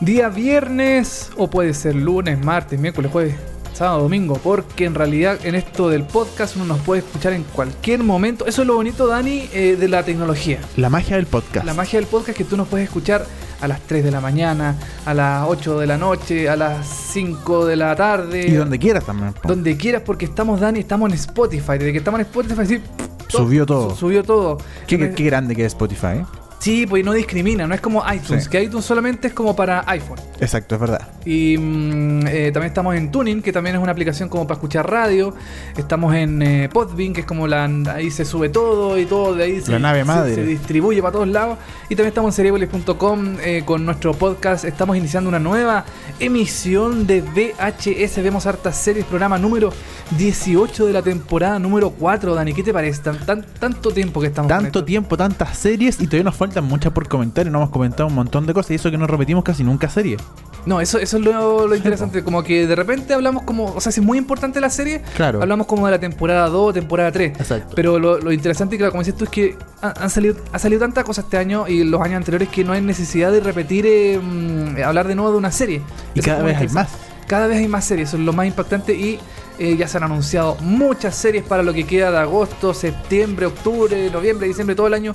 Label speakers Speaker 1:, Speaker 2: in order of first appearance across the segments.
Speaker 1: Día viernes, o puede ser lunes, martes, miércoles, jueves, sábado, domingo, porque en realidad en esto del podcast uno nos puede escuchar en cualquier momento. Eso es lo bonito, Dani, eh, de la tecnología.
Speaker 2: La magia del podcast.
Speaker 1: La magia del podcast es que tú nos puedes escuchar a las 3 de la mañana, a las 8 de la noche, a las 5 de la tarde.
Speaker 2: Y donde quieras también. po.
Speaker 1: Donde quieras, porque estamos, Dani, estamos en Spotify. Desde que estamos en Spotify, sí,
Speaker 2: Subió todo.
Speaker 1: su- Subió todo.
Speaker 2: Qué- qué grande que es Spotify. ¿eh?
Speaker 1: Sí, pues no discrimina, no es como iTunes,
Speaker 2: Sí.
Speaker 1: que iTunes solamente es como para iPhone.
Speaker 2: Exacto, es verdad.
Speaker 1: Y mm, eh, también estamos en Tuning, que también es una aplicación como para escuchar radio. Estamos en eh, Podbean, que es como la ahí se sube todo y todo de ahí se,
Speaker 2: La nave
Speaker 1: se-
Speaker 2: madre.
Speaker 1: se distribuye para todos lados. Y también estamos en cerebolis.com eh, con nuestro podcast. Estamos iniciando una nueva emisión de VHS. Vemos hartas series, programa número 18 de la temporada número 4. Dani, ¿qué te parece? Tan, tan- tanto tiempo que estamos
Speaker 2: Tanto tiempo, tantas series y todavía nos faltan muchas por comentar y no hemos comentado un montón de cosas y eso que no repetimos casi nunca serie.
Speaker 1: No, eso, eso es lo, lo interesante. Como que de repente hablamos como. O sea, si es muy importante la serie,
Speaker 2: Claro.
Speaker 1: hablamos como de la temporada 2, temporada 3.
Speaker 2: Exacto.
Speaker 1: Pero lo, lo interesante, claro, como dices tú, es que han, han salido, ha salido tanta cosa este año y los años anteriores que no hay necesidad de repetir, eh, mm, hablar de nuevo de una serie.
Speaker 2: Y
Speaker 1: Eso
Speaker 2: cada vez hay más.
Speaker 1: Cada vez hay más series, eso es lo más impactante y eh, ya se han anunciado muchas series para lo que queda de agosto, septiembre, octubre, noviembre, diciembre, todo el año.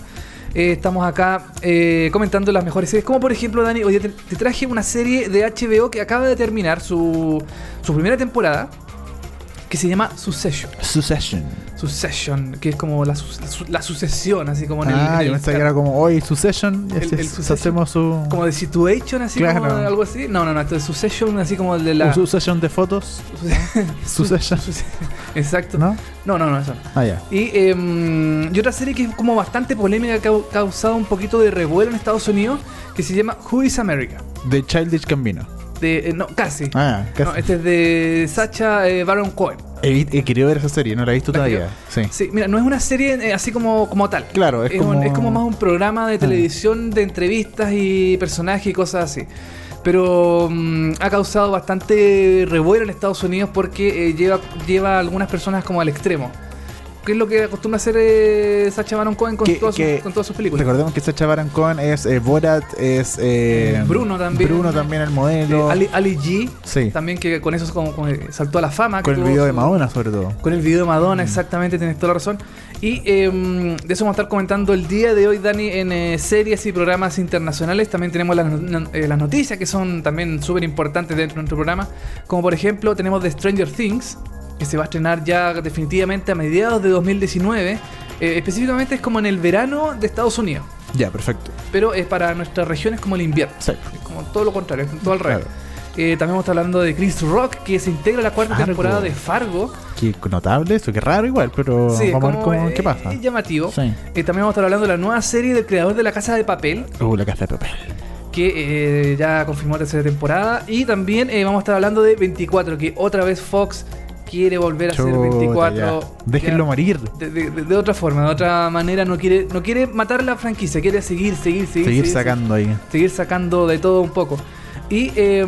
Speaker 1: Eh, estamos acá eh, comentando las mejores series. Como por ejemplo, Dani, hoy te, te traje una serie de HBO que acaba de terminar su, su primera temporada, que se llama Succession.
Speaker 2: Succession.
Speaker 1: Succession, que es como la, su- la su- la sucesión, así como en el.
Speaker 2: ah,
Speaker 1: en
Speaker 2: yo
Speaker 1: el-
Speaker 2: pensaba que era como hoy Succession
Speaker 1: El- el
Speaker 2: es-
Speaker 1: Succession.
Speaker 2: hacemos su,
Speaker 1: Como de Situation, así
Speaker 2: Claro.
Speaker 1: como algo así. No, no, no, esto es Succession, así como el de la.
Speaker 2: un Succession de fotos. Succession.
Speaker 1: Exacto.
Speaker 2: ¿No?
Speaker 1: No, no, no, eso no.
Speaker 2: Ah, ya.
Speaker 1: Y, eh, y otra serie que es como bastante polémica, que ha causado un poquito de revuelo en Estados Unidos, que se llama Who is America?
Speaker 2: De Childish Gambino.
Speaker 1: De, eh, no, casi.
Speaker 2: Ah, casi.
Speaker 1: No, este es de Sacha eh, Baron Cohen.
Speaker 2: He, querido ver esa serie, no la he visto
Speaker 1: ¿La
Speaker 2: todavía. Sí.
Speaker 1: Sí, mira, no es una serie eh, así como, como tal.
Speaker 2: Claro, es
Speaker 1: Es,
Speaker 2: como-
Speaker 1: un- es como más un programa de
Speaker 2: Ah.
Speaker 1: televisión de entrevistas y personajes y cosas así. Pero mm, ha causado bastante revuelo en Estados Unidos porque eh, lleva, lleva a algunas personas como al extremo. ¿Qué es lo que acostumbra hacer eh, Sacha Baron Cohen con,
Speaker 2: Que-
Speaker 1: todas
Speaker 2: que-
Speaker 1: sus, con todas sus películas?
Speaker 2: Recordemos que Sacha Baron Cohen es eh, Borat, es eh,
Speaker 1: Bruno también.
Speaker 2: Bruno también el modelo.
Speaker 1: Ali, Ali G,
Speaker 2: Sí.
Speaker 1: también que con eso como, como que saltó a la fama. que
Speaker 2: Con el video de Madonna sobre todo.
Speaker 1: Con el video de Madonna, exactamente, tienes toda la razón. Y em, de eso vamos a estar comentando el día de hoy, Dani, en eh, series y programas internacionales. También tenemos las, eh, las noticias que son también súper importantes dentro de nuestro programa. Como por ejemplo, tenemos The Stranger Things, que se va a estrenar ya definitivamente a mediados de 2019. Eh, específicamente es como en el verano de Estados Unidos.
Speaker 2: Ya, perfecto.
Speaker 1: Pero es para nuestra región es como el invierno.
Speaker 2: Sí.
Speaker 1: Es como todo lo contrario, es todo al revés.
Speaker 2: Claro.
Speaker 1: Eh, también vamos a estar hablando de Chris Rock, que se integra a la cuarta
Speaker 2: Fargo.
Speaker 1: temporada de Fargo.
Speaker 2: Qué notable eso, qué raro igual, pero
Speaker 1: Sí,
Speaker 2: vamos a ver cómo,
Speaker 1: eh,
Speaker 2: qué pasa.
Speaker 1: Es llamativo.
Speaker 2: Sí.
Speaker 1: Eh, también vamos a estar hablando de la nueva serie del creador de La Casa de Papel,
Speaker 2: Uh, la casa de papel.
Speaker 1: que ya confirmó tercera temporada. Y también vamos a estar hablando de 24, que otra vez Fox quiere volver a
Speaker 2: Chuta,
Speaker 1: 24.
Speaker 2: ya. Déjenlo
Speaker 1: Ya,
Speaker 2: morir.
Speaker 1: De, de- de- de otra forma, de otra manera, no quiere, no quiere matar la franquicia, quiere seguir, seguir, seguir.
Speaker 2: Seguir sacando ahí.
Speaker 1: seguir sacando de todo un poco. Y eh,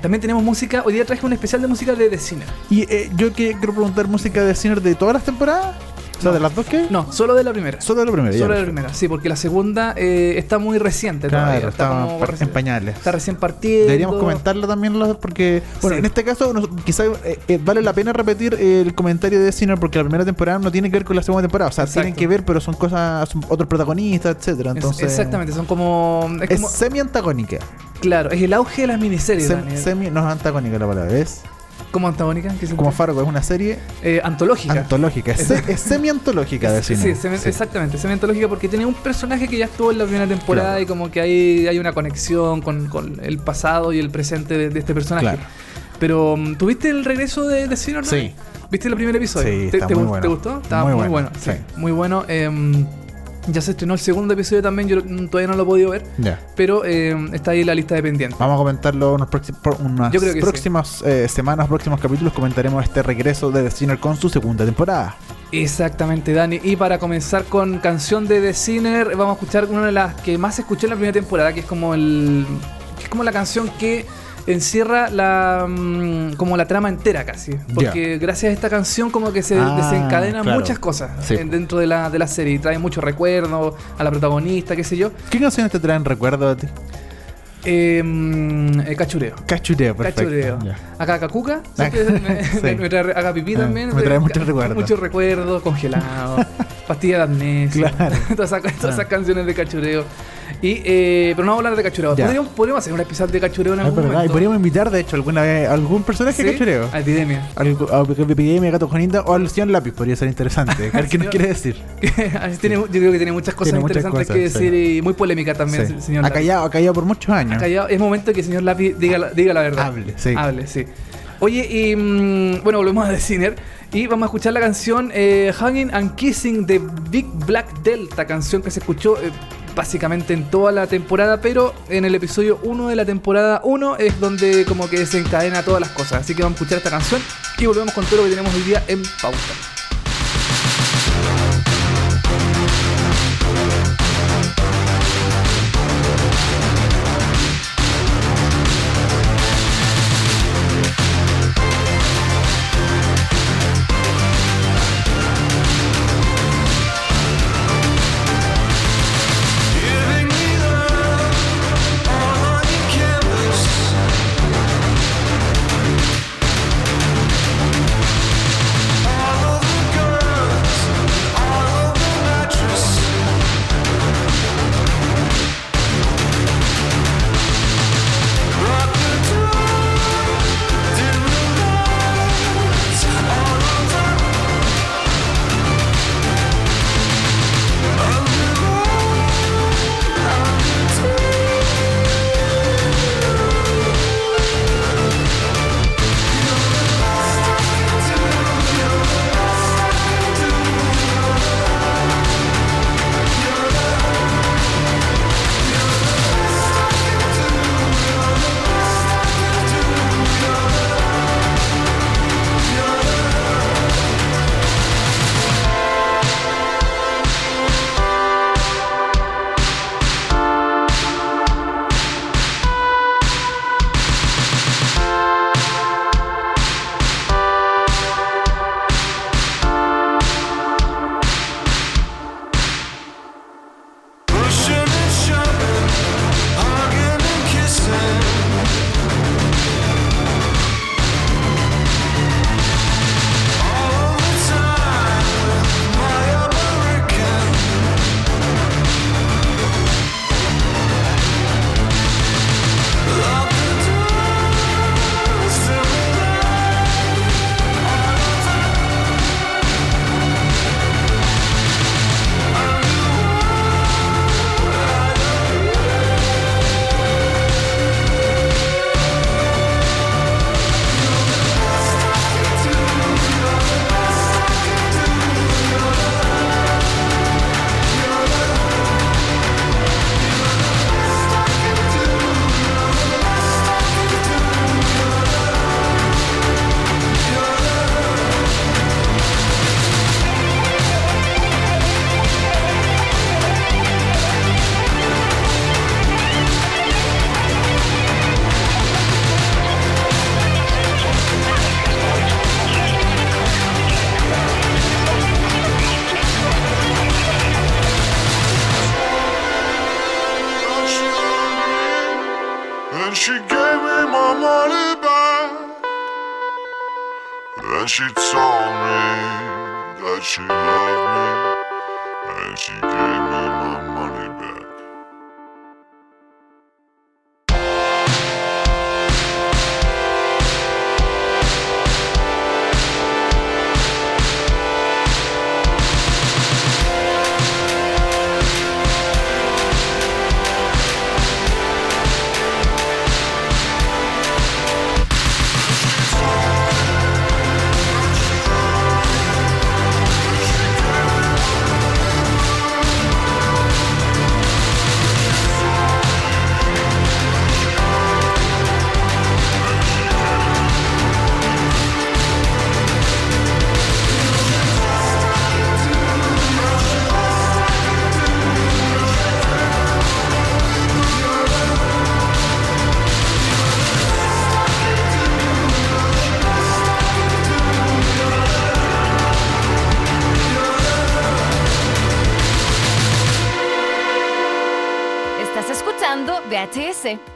Speaker 1: también tenemos música. Hoy día traje un especial de música de The Sinner.
Speaker 2: Y eh, yo que quiero preguntar música de Sinner de todas las temporadas. O sea,
Speaker 1: No.
Speaker 2: de las dos hay.
Speaker 1: No, solo de la primera.
Speaker 2: Solo de la primera. ya,
Speaker 1: Solo de la primera, sí, porque la segunda eh, está muy reciente todavía.
Speaker 2: Claro,
Speaker 1: Está,
Speaker 2: está
Speaker 1: como
Speaker 2: par- en pañales.
Speaker 1: está recién partiendo.
Speaker 2: Deberíamos comentarlo también porque, bueno,
Speaker 1: Sí.
Speaker 2: en este caso nos- quizá eh, eh, vale la pena repetir el comentario de Sinner porque la primera temporada no tiene que ver con la segunda temporada. O sea,
Speaker 1: Exacto.
Speaker 2: tienen que ver, pero son cosas, son otros protagonistas, etcétera.
Speaker 1: Es-
Speaker 2: Entonces,
Speaker 1: exactamente, son como. Es,
Speaker 2: Es
Speaker 1: como-
Speaker 2: semi-antagónica.
Speaker 1: claro, es el auge de las miniseries.
Speaker 2: Sem- semi, no es antagónica la palabra, es
Speaker 1: ¿Cómo antagónica?
Speaker 2: Como Fargo, es una serie
Speaker 1: Eh, antológica.
Speaker 2: antológica. Es, es semi-antológica de
Speaker 1: Sí,
Speaker 2: cine.
Speaker 1: semi-
Speaker 2: Sí.
Speaker 1: exactamente, semi-antológica porque tiene un personaje que ya estuvo en la primera temporada
Speaker 2: Claro.
Speaker 1: y como que hay, hay una conexión con, con el pasado y el presente de, de este personaje.
Speaker 2: Claro.
Speaker 1: Pero, mm, ¿tuviste el regreso de, de Sinner, no?
Speaker 2: Sí.
Speaker 1: ¿Viste el primer episodio?
Speaker 2: Sí,
Speaker 1: ¿Te,
Speaker 2: está
Speaker 1: te
Speaker 2: muy
Speaker 1: gu-
Speaker 2: bueno.
Speaker 1: ¿Te gustó? Estaba
Speaker 2: Muy
Speaker 1: muy,
Speaker 2: bueno,
Speaker 1: bueno. sí,
Speaker 2: sí.
Speaker 1: Muy bueno. em, Ya se estrenó el segundo episodio también, yo todavía no lo he podido ver,
Speaker 2: Ya.
Speaker 1: pero eh, está ahí en la lista de pendientes.
Speaker 2: Vamos a comentarlo unos unas
Speaker 1: Yo creo que sí.
Speaker 2: próximas eh, semanas, próximos capítulos. Comentaremos este regreso de The Sinner con su segunda temporada.
Speaker 1: Exactamente, Dani. Y para comenzar con canción de The Sinner, vamos a escuchar una de las que más escuché en la primera temporada, que es como el. que es como la canción que encierra la mm, como la trama entera casi. Porque gracias a esta canción como que se
Speaker 2: Ah,
Speaker 1: desencadenan
Speaker 2: claro.
Speaker 1: muchas cosas
Speaker 2: Sí.
Speaker 1: dentro de la, de la serie. Y trae muchos recuerdos a la protagonista, qué sé yo.
Speaker 2: ¿Qué canciones te traen recuerdo a ti?
Speaker 1: Eh, mm, eh, cachureo.
Speaker 2: Cachureo, perfecto.
Speaker 1: Cachureo.
Speaker 2: Ya.
Speaker 1: Acá Cacuca, siempre me,
Speaker 2: Sí.
Speaker 1: me- me trae acá pipí también.
Speaker 2: me trae muchos recuerdos.
Speaker 1: Muchos recuerdos, congelados, pastillas de amnesia.
Speaker 2: Claro.
Speaker 1: todas, esas, todas esas
Speaker 2: Ah.
Speaker 1: canciones de cachureo. Y, eh, pero no vamos a hablar de cachureo.
Speaker 2: Ya.
Speaker 1: Podríamos, podríamos hacer un episodio de cachureo en algún
Speaker 2: verdad, y
Speaker 1: momento.
Speaker 2: podríamos invitar, de hecho, alguna vez algún personaje
Speaker 1: ¿Sí?
Speaker 2: cachureo.
Speaker 1: A Epidemia.
Speaker 2: A Epidemia, Gato Juanita o al señor Lápiz podría ser interesante. A ver qué nos quiere decir.
Speaker 1: Tiene- yo creo que tiene muchas cosas
Speaker 2: Tiene muchas
Speaker 1: interesantes
Speaker 2: cosas,
Speaker 1: que
Speaker 2: sí.
Speaker 1: decir y muy polémicas también,
Speaker 2: Sí.
Speaker 1: señor
Speaker 2: ha, callado, ha callado por muchos años.
Speaker 1: Ha callado. Es momento que el señor Lápiz diga la, diga la verdad.
Speaker 2: Hable, sí.
Speaker 1: Hable, sí. Oye, y mm, bueno, volvemos a The Sinner y vamos a escuchar la canción eh, Hugging and Kissing de Big Black Delta, canción que se escuchó eh, básicamente en toda la temporada, pero en el episodio 1 de la temporada 1 es donde como que desencadena todas las cosas. Así que vamos a escuchar esta canción y volvemos con todo lo que tenemos hoy día en pauta.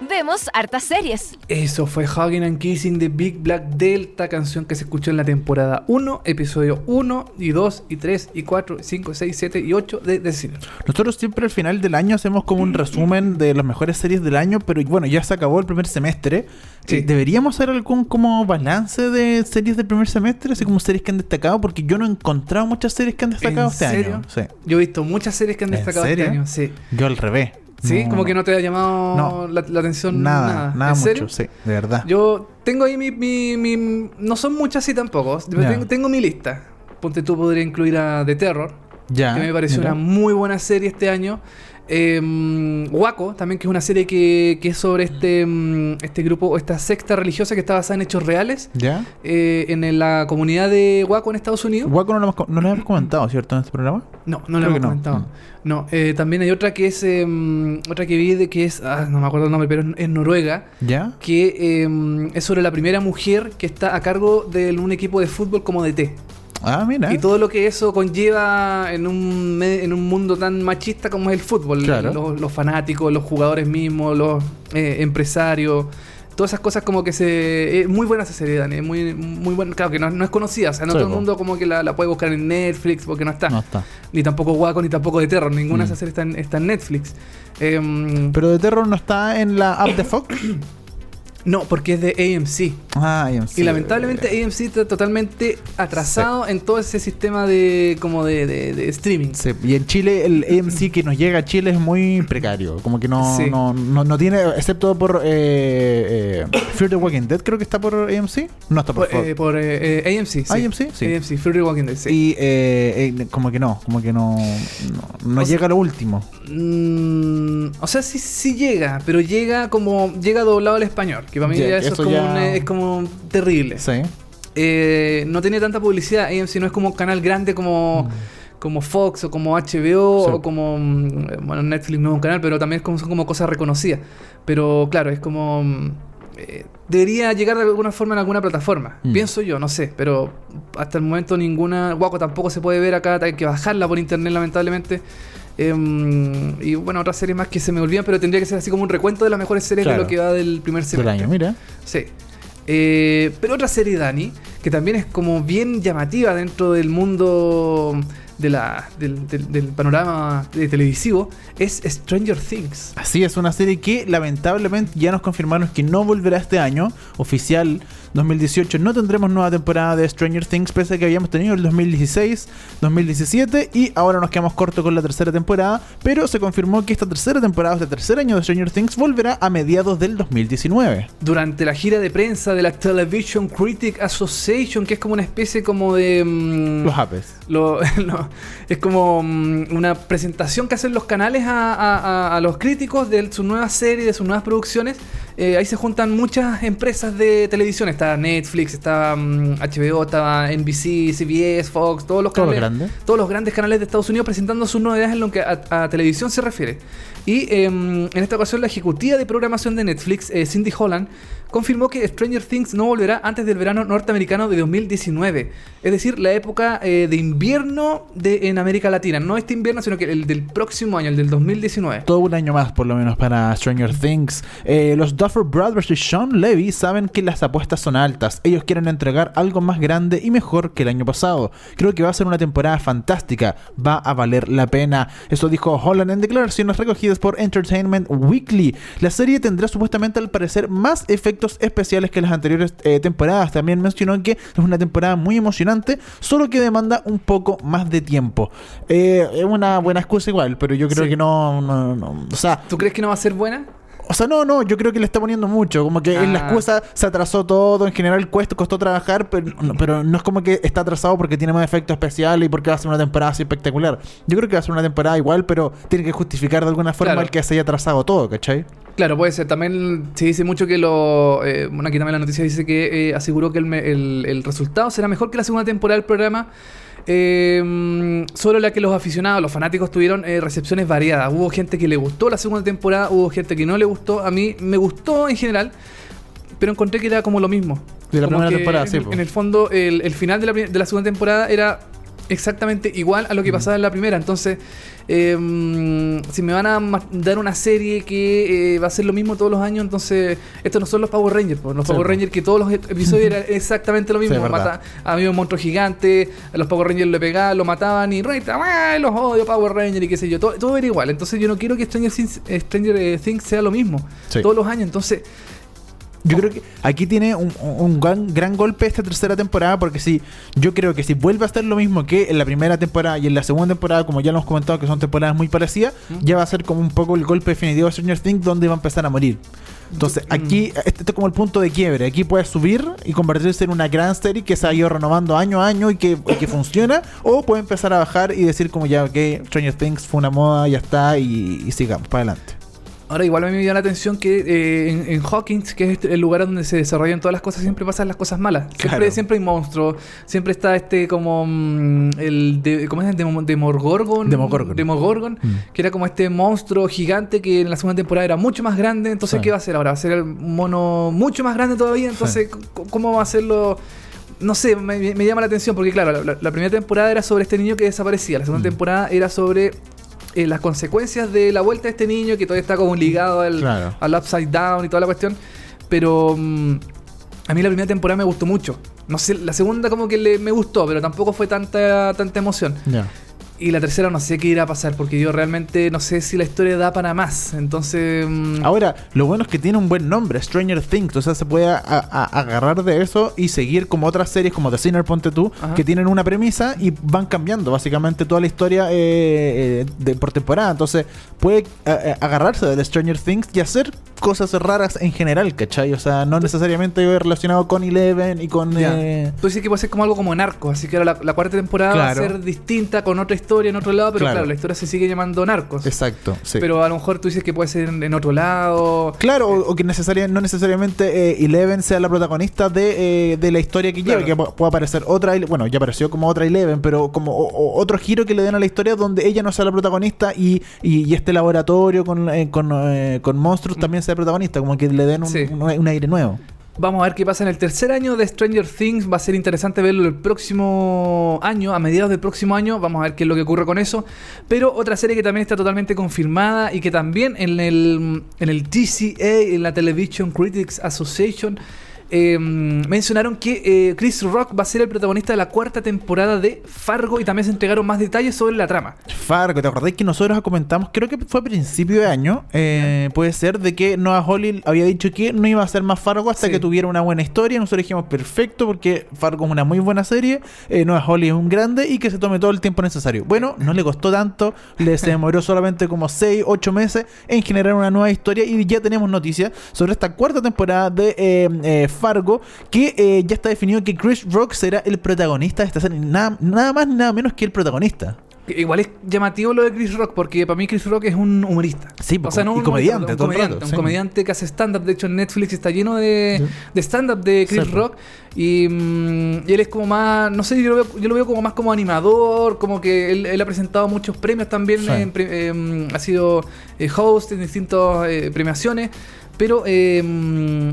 Speaker 3: Vemos hartas series.
Speaker 1: Eso fue Hugging and Kissing de Big Black Delta, canción que se escuchó en la temporada 1, episodio 1 y 2 y 3 y 4, 5, 6, 7 y 8 de The Cine.
Speaker 2: Nosotros siempre al final del año hacemos como un resumen de las mejores series del año, pero bueno, ya se acabó el primer semestre.
Speaker 1: Sí.
Speaker 2: Eh, ¿Deberíamos hacer algún como balance de series del primer semestre? Así como series que han destacado, porque yo no he encontrado muchas series que han destacado
Speaker 1: ¿En
Speaker 2: este
Speaker 1: serio?
Speaker 2: año. Sí.
Speaker 1: Yo he visto muchas series que han destacado este año. Sí.
Speaker 2: Yo al revés
Speaker 1: sí como que no te ha llamado
Speaker 2: No.
Speaker 1: la, la atención
Speaker 2: Nada,
Speaker 1: nada.
Speaker 2: nada,
Speaker 1: ¿En
Speaker 2: mucho,
Speaker 1: serio?
Speaker 2: sí, de verdad.
Speaker 1: Yo tengo ahí mi, mi, mi- No son muchas sí tampoco.
Speaker 2: Ya.
Speaker 1: Tengo, tengo mi lista. Ponte tú, podría incluir a The Terror.
Speaker 2: ya.
Speaker 1: que me pareció
Speaker 2: mira.
Speaker 1: una muy buena serie este año. Eh, Waco, también que es una serie que, que es sobre este, mm, este grupo, esta secta religiosa que está basada en hechos reales
Speaker 2: ¿Ya?
Speaker 1: eh, en la comunidad de Waco en Estados Unidos.
Speaker 2: Waco no lo, hemos, co- no lo hemos comentado, ¿cierto? En este programa.
Speaker 1: No, no lo hemos
Speaker 2: no.
Speaker 1: comentado.
Speaker 2: Mm.
Speaker 1: No, eh, también hay otra que es mm, otra que vi de que es, ah, no me acuerdo el nombre, pero es, es Noruega,
Speaker 2: ¿Ya?
Speaker 1: que es sobre la primera mujer que está a cargo de un equipo de fútbol como DT.
Speaker 2: Ah, mira.
Speaker 1: Y todo lo que eso conlleva en un, en un mundo tan machista como es el fútbol.
Speaker 2: Claro.
Speaker 1: Los, los fanáticos, los jugadores mismos, los eh, empresarios. Todas esas cosas como que se... Es muy buena esa serie, Dani. Es muy, muy buena. Claro que no, no es conocida. O sea, no
Speaker 2: Sí,
Speaker 1: todo el mundo como que la, la puede buscar en Netflix porque no está.
Speaker 2: No está.
Speaker 1: Ni tampoco Waco, ni tampoco de Terror. Ninguna
Speaker 2: Mm.
Speaker 1: de esas series está en, está en Netflix. Em,
Speaker 2: Pero de Terror no está en la app de Fox.
Speaker 1: no, porque es de AMC.
Speaker 2: Ah.
Speaker 1: Y lamentablemente AMC está totalmente atrasado en todo ese sistema de como de, de- de streaming.
Speaker 2: Sí, y en Chile el AMC que nos llega a Chile es muy precario. Como que no,
Speaker 1: Sí.
Speaker 2: no, no, no tiene, excepto por eh, eh, Fear the Walking Dead, creo que está por AMC. No está por,
Speaker 1: Por, eh, por, eh, AMC, sí.
Speaker 2: AMC, sí.
Speaker 1: AMC, Fury Walking Dead, sí.
Speaker 2: Y como que no, como que no, no, no
Speaker 1: O sea-
Speaker 2: llega a lo último.
Speaker 1: Mm, o sea, sí, sí llega, pero llega como. Llega doblado al español. Que para mí
Speaker 2: ya
Speaker 1: eso,
Speaker 2: eso
Speaker 1: es, como
Speaker 2: ya-
Speaker 1: un, es como terrible.
Speaker 2: Sí.
Speaker 1: Eh, no tiene tanta publicidad. AMC no es como un canal grande como. Como Fox o como HBO
Speaker 2: Mm. Sí.
Speaker 1: o como. mm, Bueno, Netflix no es un canal, pero también es como, son como cosas reconocidas. Pero claro, es como. mm, eh, debería llegar de alguna forma en alguna plataforma.
Speaker 2: Mm.
Speaker 1: Pienso yo, no sé. Pero hasta el momento ninguna. Guaco tampoco se puede ver acá. Hay que bajarla por internet, lamentablemente. Em, y bueno, otras series más que se me olvidan, pero tendría que ser así como un recuento de las mejores series
Speaker 2: Claro.
Speaker 1: de lo que va del primer
Speaker 2: Del
Speaker 1: semestre.
Speaker 2: año, mira.
Speaker 1: Sí. Eh, pero otra serie, Dani, que también es como bien llamativa dentro del mundo de la, del, del- del panorama de televisivo, es Stranger Things.
Speaker 2: Así es, una serie que lamentablemente ya nos confirmaron que no volverá este año, oficial 2018. No tendremos nueva temporada de Stranger Things, pese a que habíamos tenido el 2016, 2017 y ahora nos quedamos cortos con la tercera temporada. Pero se confirmó que esta tercera temporada, este tercer año de Stranger Things, volverá a mediados del 2019.
Speaker 1: Durante la gira de prensa de la Television Critic Association, que es como una especie como de... mm,
Speaker 2: Los apes.
Speaker 1: Lo- es como mm, una presentación que hacen los canales a, a- a- a los críticos de su nueva serie, de sus nuevas producciones. Eh, ahí se juntan muchas empresas de televisión. Está Netflix, está mm, HBO, está NBC, CBS, Fox, todos los
Speaker 2: Todos los
Speaker 1: canales.
Speaker 2: grandes.
Speaker 1: Todos los grandes canales de Estados Unidos presentando sus novedades en lo que a, a televisión se refiere. Y em, en esta ocasión la ejecutiva de programación de Netflix, eh, Cindy Holland, confirmó que Stranger Things no volverá antes del verano norteamericano de 2019. Es decir, la época eh, de invierno de, en América Latina. No este invierno, sino que el del próximo año, el del 2019.
Speaker 2: Todo un año más, por lo menos, para Stranger Things. Eh, los Duffer Brothers y Sean Levy saben que las apuestas son altas. Ellos quieren entregar algo más grande y mejor que el año pasado. Creo que va a ser una temporada fantástica. Va a valer la pena. Eso dijo Holland en declaraciones recogidas por Entertainment Weekly. La serie tendrá supuestamente, al parecer, más efectos especiales que las anteriores eh, temporadas. También mencionó que es una temporada muy emocionante, solo que demanda un poco más de tiempo. Eh, es una buena excusa igual, pero yo creo
Speaker 1: Sí.
Speaker 2: que no, no, no. O sea,
Speaker 1: ¿Tú crees que no va a ser buena?
Speaker 2: O sea, no, no, yo creo que le está poniendo mucho. Como que en la
Speaker 1: Ah.
Speaker 2: excusa se atrasó todo, en general cuesta, costó trabajar, pero no, pero no es como que está atrasado porque tiene más efectos especiales y porque va a ser una temporada así espectacular. Yo creo que va a ser una temporada igual, pero tiene que justificar de alguna forma
Speaker 1: Claro.
Speaker 2: el que se haya atrasado todo, ¿cachai?
Speaker 1: Claro, puede ser. También se dice mucho que lo. eh, bueno, aquí también la noticia dice que eh, aseguró que el, el- el resultado será mejor que la segunda temporada del programa. Eh, solo la que los aficionados, los fanáticos tuvieron eh, recepciones variadas. Hubo gente que le gustó la segunda temporada, hubo gente que no le gustó. A mí me gustó en general, pero encontré que era como lo mismo.
Speaker 2: De la
Speaker 1: Como
Speaker 2: primera temporada,
Speaker 1: en,
Speaker 2: sí, po.
Speaker 1: En el fondo, el, el final de la, pri- de la segunda temporada era exactamente igual a lo que pasaba en la primera. Entonces, eh, si me van a dar una serie que eh, va a ser lo mismo todos los años, entonces estos no son los Power Rangers. pues, Los
Speaker 2: Sí,
Speaker 1: Power
Speaker 2: po.
Speaker 1: Rangers que todos los episodios eran exactamente lo mismo.
Speaker 2: Sí.
Speaker 1: Mata- había un monstruo gigante, a los Power Rangers le pegaban, lo mataban y "Rey, ¡ah, los odio Power Rangers y qué sé yo. Todo, todo era igual. Entonces yo no quiero que Stranger Things, Stranger, eh, Things sea lo mismo
Speaker 2: Sí.
Speaker 1: todos los años. Entonces,
Speaker 2: Yo creo que aquí tiene un, un gran, gran golpe esta tercera temporada porque si yo creo que si vuelve a hacer lo mismo que en la primera temporada y en la segunda temporada, como ya lo hemos comentado que son temporadas muy parecidas, ya va a ser como un poco el golpe definitivo de Stranger Things donde va a empezar a morir. Entonces aquí, este, este es como el punto de quiebre. Aquí puede subir y convertirse en una gran serie que se ha ido renovando año a año y que, y que funciona, o puede empezar a bajar y decir como ya, ok, Stranger Things fue una moda, ya está y, y sigamos para adelante.
Speaker 1: Ahora, igual a mí me llama la atención que eh, en, en Hawkins, que es este- el lugar donde se desarrollan todas las cosas, siempre pasan las cosas malas. Siempre,
Speaker 2: Claro.
Speaker 1: siempre hay monstruos. Siempre está este como mm, el de, ¿cómo es el Demo- Demogorgon?
Speaker 2: Demogorgon.
Speaker 1: Demogorgon,
Speaker 2: Mm.
Speaker 1: que era como este monstruo gigante que en la segunda temporada era mucho más grande. Entonces,
Speaker 2: Sí.
Speaker 1: ¿qué va a hacer ahora? ¿Va a ser un mono mucho más grande todavía? Entonces, ¿cómo va a hacerlo? No sé, me, me llama la atención porque, claro, la, la- la primera temporada era sobre este niño que desaparecía. La segunda
Speaker 2: Mm.
Speaker 1: temporada era sobre eh, las consecuencias de la vuelta de este niño que todavía está como ligado al,
Speaker 2: Claro.
Speaker 1: al Upside Down y toda la cuestión. Pero mm, a mí la primera temporada me gustó mucho. No sé, la segunda como que le- me gustó, pero tampoco fue tanta, tanta emoción. Y la tercera no sé qué irá a pasar, porque yo realmente no sé si la historia da para más. Entonces... mm,
Speaker 2: Ahora, lo bueno es que tiene un buen nombre, Stranger Things, o sea, se puede a- a- agarrar de eso y seguir como otras series como The Sinner, ponte tú,
Speaker 1: Ajá.
Speaker 2: que tienen una premisa y van cambiando básicamente toda la historia eh, eh, de, por temporada. Entonces, puede eh, eh, agarrarse de Stranger Things y hacer cosas raras en general, ¿cachai? O sea, no necesariamente relacionado con Eleven y con...
Speaker 1: ya.
Speaker 2: eh,
Speaker 1: Tú dices que puede ser como algo como Narcos, así que ahora la, la cuarta temporada va a ser distinta, con otra historia en otro lado, pero
Speaker 2: Claro.
Speaker 1: claro, la historia se sigue llamando Narcos.
Speaker 2: exacto, sí.
Speaker 1: Pero a lo mejor tú dices que puede ser en, en otro lado.
Speaker 2: Claro, o, o que necesaria, no necesariamente eh, Eleven sea la protagonista de, eh, de la historia que lleva,
Speaker 1: Claro.
Speaker 2: que pu- pueda aparecer otra, bueno, ya apareció como otra Eleven, pero como o- o otro giro que le den a la historia donde ella no sea la protagonista y, y, y este laboratorio con, eh, con, eh, con monstruos también sea protagonista, como que le den un,
Speaker 1: Sí.
Speaker 2: un- un aire nuevo.
Speaker 1: Vamos a ver qué pasa en el tercer año de Stranger Things. Va a ser interesante verlo el próximo año, a mediados del próximo año. Vamos a ver qué es lo que ocurre con eso. Pero otra serie que también está totalmente confirmada y que también en el, en el TCA, en la Television Critics Association, eh, mencionaron que eh, Chris Rock va a ser el protagonista de la cuarta temporada de Fargo y también se entregaron más detalles sobre la trama.
Speaker 2: Fargo, ¿te acordás que nosotros comentamos, creo que fue a principio de año, eh, puede ser, de que Noah Hawley había dicho que no iba a ser más Fargo hasta
Speaker 1: Sí.
Speaker 2: que tuviera una buena historia. Nosotros dijimos, perfecto, porque Fargo es una muy buena serie, eh, Noah Hawley es un grande y que se tome todo el tiempo necesario. Bueno, no le costó tanto, le se demoró solamente como 6, 8 meses en generar una nueva historia y ya tenemos noticias sobre esta cuarta temporada de eh, eh, Fargo, que eh, ya está definido que Chris Rock será el protagonista de esta serie, nada, nada más nada menos que el protagonista.
Speaker 1: Igual es llamativo lo de Chris Rock, porque para mí Chris Rock es un humorista.
Speaker 2: Sí,
Speaker 1: o sea, no
Speaker 2: y
Speaker 1: un
Speaker 2: comediante
Speaker 1: humorista, un comediante,
Speaker 2: rato,
Speaker 1: un
Speaker 2: sí.
Speaker 1: comediante que hace stand-up. De hecho, en Netflix está lleno de,
Speaker 2: Sí.
Speaker 1: de stand-up de Chris
Speaker 2: Sí,
Speaker 1: Rock. Y, mm, y él es como más, no sé, yo lo, veo, yo lo veo como más como animador, como que él, él ha presentado muchos premios también, en eh, mm, ha sido eh, host en distintas eh, premiaciones. Pero eh, mm,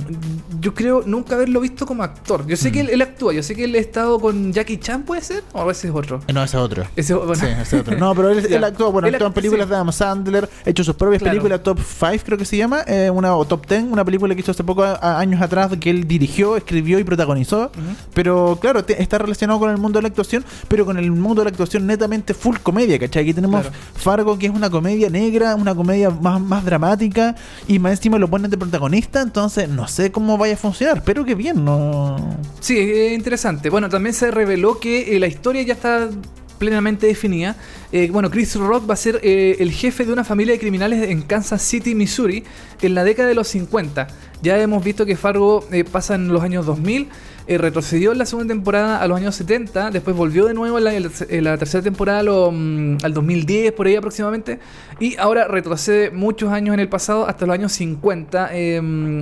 Speaker 1: yo creo nunca haberlo visto como actor. Yo sé que él, él actúa, yo sé que él ha estado con Jackie Chan, ¿puede ser? O a veces es otro.
Speaker 2: Eh, No, ese es otro.
Speaker 1: Ese, bueno,
Speaker 2: Sí, ese es otro. No, pero él, él actuó, bueno,
Speaker 1: Él
Speaker 2: actuó en películas
Speaker 1: sí.
Speaker 2: de Adam Sandler, ha hecho sus propias
Speaker 1: Claro.
Speaker 2: películas, Top 5 creo que se llama, eh, una, o Top 10, una película que hizo hace poco a- años atrás que él dirigió, escribió y protagonizó. Pero claro, te- está relacionado con el mundo de la actuación, pero con el mundo de la actuación netamente full comedia, ¿cachai? Aquí tenemos
Speaker 1: Claro.
Speaker 2: Fargo, que es una comedia negra, una comedia más, más dramática, y más encima lo ponen de protagonista, entonces no sé cómo vaya a funcionar, pero que bien, no...
Speaker 1: Sí, es interesante. Bueno, también se reveló que eh, la historia ya está plenamente definida. Eh, bueno, Chris Rock va a ser eh, el jefe de una familia de criminales en Kansas City, Missouri, en la década de los 50. Ya hemos visto que Fargo pasa en los años 2000, eh, retrocedió en la segunda temporada a los años 70, después volvió de nuevo en la, tercera temporada mm, al 2010, por ahí aproximadamente, y ahora retrocede muchos años en el pasado hasta los años 50, eh,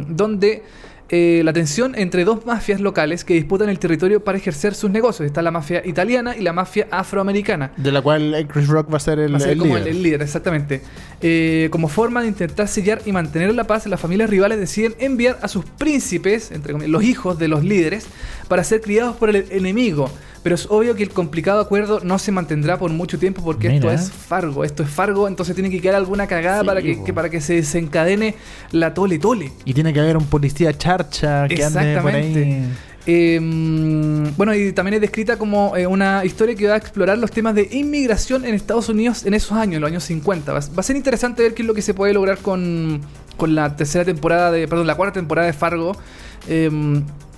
Speaker 1: donde eh, la tensión entre dos mafias locales que disputan el territorio para ejercer sus negocios. Está la mafia italiana y la mafia afroamericana.
Speaker 2: De la cual Chris Rock va a ser el,
Speaker 1: Va a ser
Speaker 2: el
Speaker 1: como
Speaker 2: líder.
Speaker 1: el, el líder, exactamente. Eh, como forma de intentar sellar y mantener la paz, las familias rivales deciden enviar a sus príncipes, entre comillas, los hijos de los líderes, para ser criados por el enemigo, Pero es obvio que el complicado acuerdo no se mantendrá por mucho tiempo porque esto es Fargo, esto es Fargo, entonces tiene que quedar alguna cagada
Speaker 2: Sí,
Speaker 1: para que, para que se desencadene la tole tole.
Speaker 2: Y tiene que haber un policía charcha que ande por ahí.
Speaker 1: Exactamente. Eh, bueno, y también es descrita como eh, una historia que va a explorar los temas de inmigración en Estados Unidos en esos años, en los años 50. Va, va a ser interesante ver qué es lo que se puede lograr con, con la tercera temporada de, perdón, la cuarta temporada de Fargo. Eh,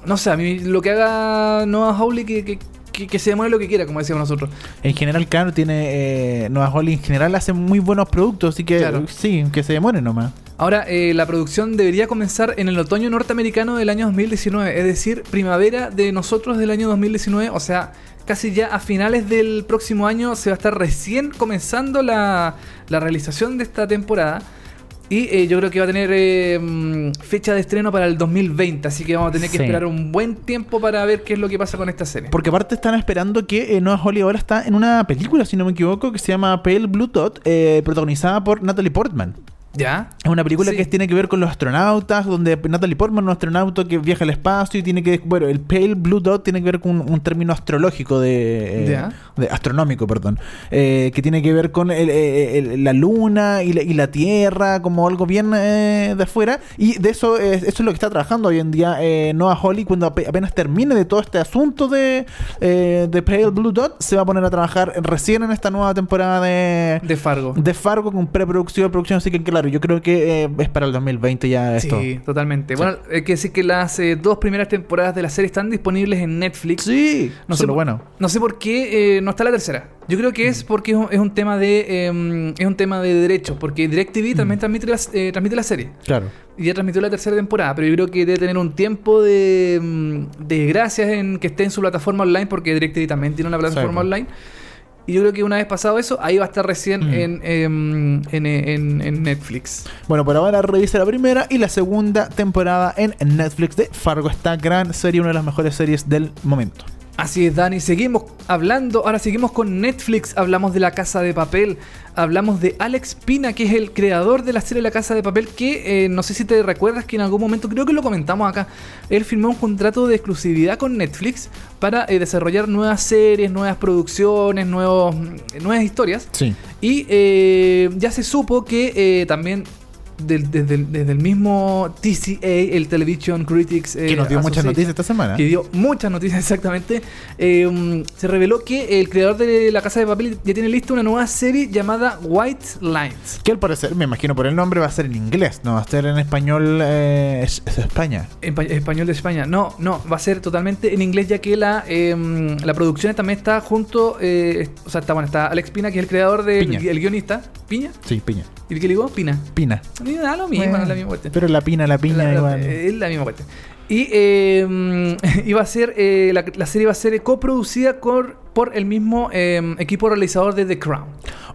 Speaker 1: no sé, a mí lo que haga Noah Hawley que, que, que, que se demore lo que quiera, como decíamos nosotros.
Speaker 2: En general, claro, tiene. Eh, Nueva Holly en general hace muy buenos productos, así que
Speaker 1: Claro.
Speaker 2: sí, que se demore nomás.
Speaker 1: Ahora, eh, la producción debería comenzar en el otoño norteamericano del año 2019, es decir, primavera de nosotros del año 2019, o sea, casi ya a finales del próximo año se va a estar recién comenzando la, la realización de esta temporada. Y eh, yo creo que va a tener eh, mm, fecha de estreno para el 2020, así que vamos a tener que
Speaker 2: Sí.
Speaker 1: esperar un buen tiempo para ver qué es lo que pasa con esta serie.
Speaker 2: Porque aparte están esperando que eh, Nueva Holly ahora está en una película, si no me equivoco, que se llama Pale Blue Dot, eh, protagonizada por Natalie Portman.
Speaker 1: ¿Ya?
Speaker 2: Es una película
Speaker 1: Sí.
Speaker 2: que tiene que ver con los astronautas, donde Natalie Portman es un astronauta que viaja al espacio y tiene que, bueno, el Pale Blue Dot tiene que ver con un, un término astrológico de, eh,
Speaker 1: Ya.
Speaker 2: de astronómico, perdón, eh, que tiene que ver con el- eh, el- la luna y la, y la Tierra como algo bien eh, de afuera y de eso es, eso es lo que está trabajando hoy en día eh, Noah Holly cuando ape- apenas termine de todo este asunto de, eh, de Pale Blue Dot se va a poner a trabajar recién en esta nueva temporada de,
Speaker 1: De Fargo.
Speaker 2: de Fargo con preproducción, producción, así que claro, yo creo que eh, es para el 2020 ya esto.
Speaker 1: Sí, totalmente. Bueno, hay que decir que las eh, dos primeras temporadas de la serie están disponibles en Netflix.
Speaker 2: Sí,
Speaker 1: No sé
Speaker 2: bueno.
Speaker 1: No sé por qué eh, no está la tercera. Yo creo que es porque es un, es un tema de eh, es un tema de derechos, porque DirecTV también transmite la, eh, transmite la serie
Speaker 2: Claro.
Speaker 1: y ya transmitió la tercera temporada, pero yo creo que debe tener un tiempo de, mm, de gracias en que esté en su plataforma online, porque DirecTV también tiene una plataforma online. Y yo creo que una vez pasado eso, ahí va a estar recién
Speaker 2: Mm.
Speaker 1: en, em, en, en- en Netflix.
Speaker 2: Bueno, por ahora revisa la primera y la segunda temporada en Netflix de Fargo. Esta gran serie, una de las mejores series del momento.
Speaker 1: Así es, Dani. Seguimos hablando. Ahora seguimos con Netflix. Hablamos de La Casa de Papel. Hablamos de Alex Pina, que es el creador de la serie La Casa de Papel. Que eh, no sé si te recuerdas que en algún momento, creo que lo comentamos acá. Él firmó un contrato de exclusividad con Netflix para eh, desarrollar nuevas series, nuevas producciones, nuevos, nuevas historias.
Speaker 2: Sí.
Speaker 1: Y eh, ya se supo que también desde, el, desde el mismo TCA, el Television Critics. eh,
Speaker 2: Que nos dio muchas noticias esta semana.
Speaker 1: que dio muchas noticias exactamente, eh, um, se reveló que el creador de La Casa de Papel ya tiene lista una nueva serie llamada White Lines.
Speaker 2: Que al parecer, me imagino por el nombre, va a ser en inglés, no va a ser en español. Eh, es, es España.
Speaker 1: En español de España. No, no, va a ser totalmente en inglés ya que la, eh, la producción también está junto, eh, o sea, está, bueno, está Alex Pina, que es el creador del el guionista. ¿Piña?
Speaker 2: Sí, piña.
Speaker 1: ¿Y qué le digo? Pina.
Speaker 2: Pina.
Speaker 1: Da lo mismo, es la misma cuestión.
Speaker 2: Pero la pina, la piña
Speaker 1: La-
Speaker 2: igual.
Speaker 1: Es la misma cuestión. Y eh, iba a ser, eh, la, la serie va a ser coproducida por, por el mismo eh, equipo realizador de The Crown.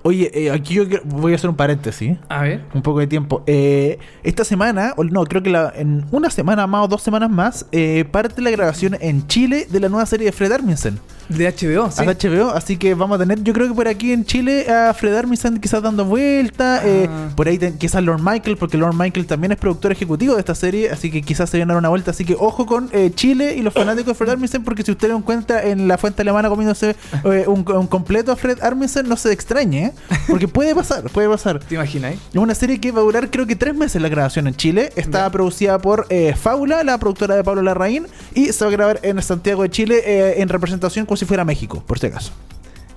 Speaker 2: Oye, eh, aquí yo voy a hacer un paréntesis.
Speaker 1: A ver.
Speaker 2: Un poco de tiempo. Eh, esta semana, o no, creo que la- en una semana más o dos semanas más, eh, parte la grabación en Chile de la nueva serie de Fred Armisen.
Speaker 1: De HBO, sí.
Speaker 2: a HBO, así que vamos a tener, yo creo que por aquí en Chile a Fred Armisen quizás dando vuelta, eh,
Speaker 1: Ah.
Speaker 2: por ahí ten- quizás Lord Michael, porque Lord Michael también es productor ejecutivo de esta serie, así que quizás se viene a dar una vuelta, así que ojo con eh, Chile y los fanáticos de Fred Armisen, porque si usted lo encuentra en la fuente alemana comiéndose eh, un, un completo a Fred Armisen, no se extrañe, ¿eh? porque puede pasar, puede pasar.
Speaker 1: ¿Te imaginas?
Speaker 2: Es una serie que va a durar creo que tres meses la grabación en Chile. Está producida por eh, Faula, la productora de Pablo Larraín, y se va a grabar en Santiago de Chile eh, en representación como si fuera México, por si acaso.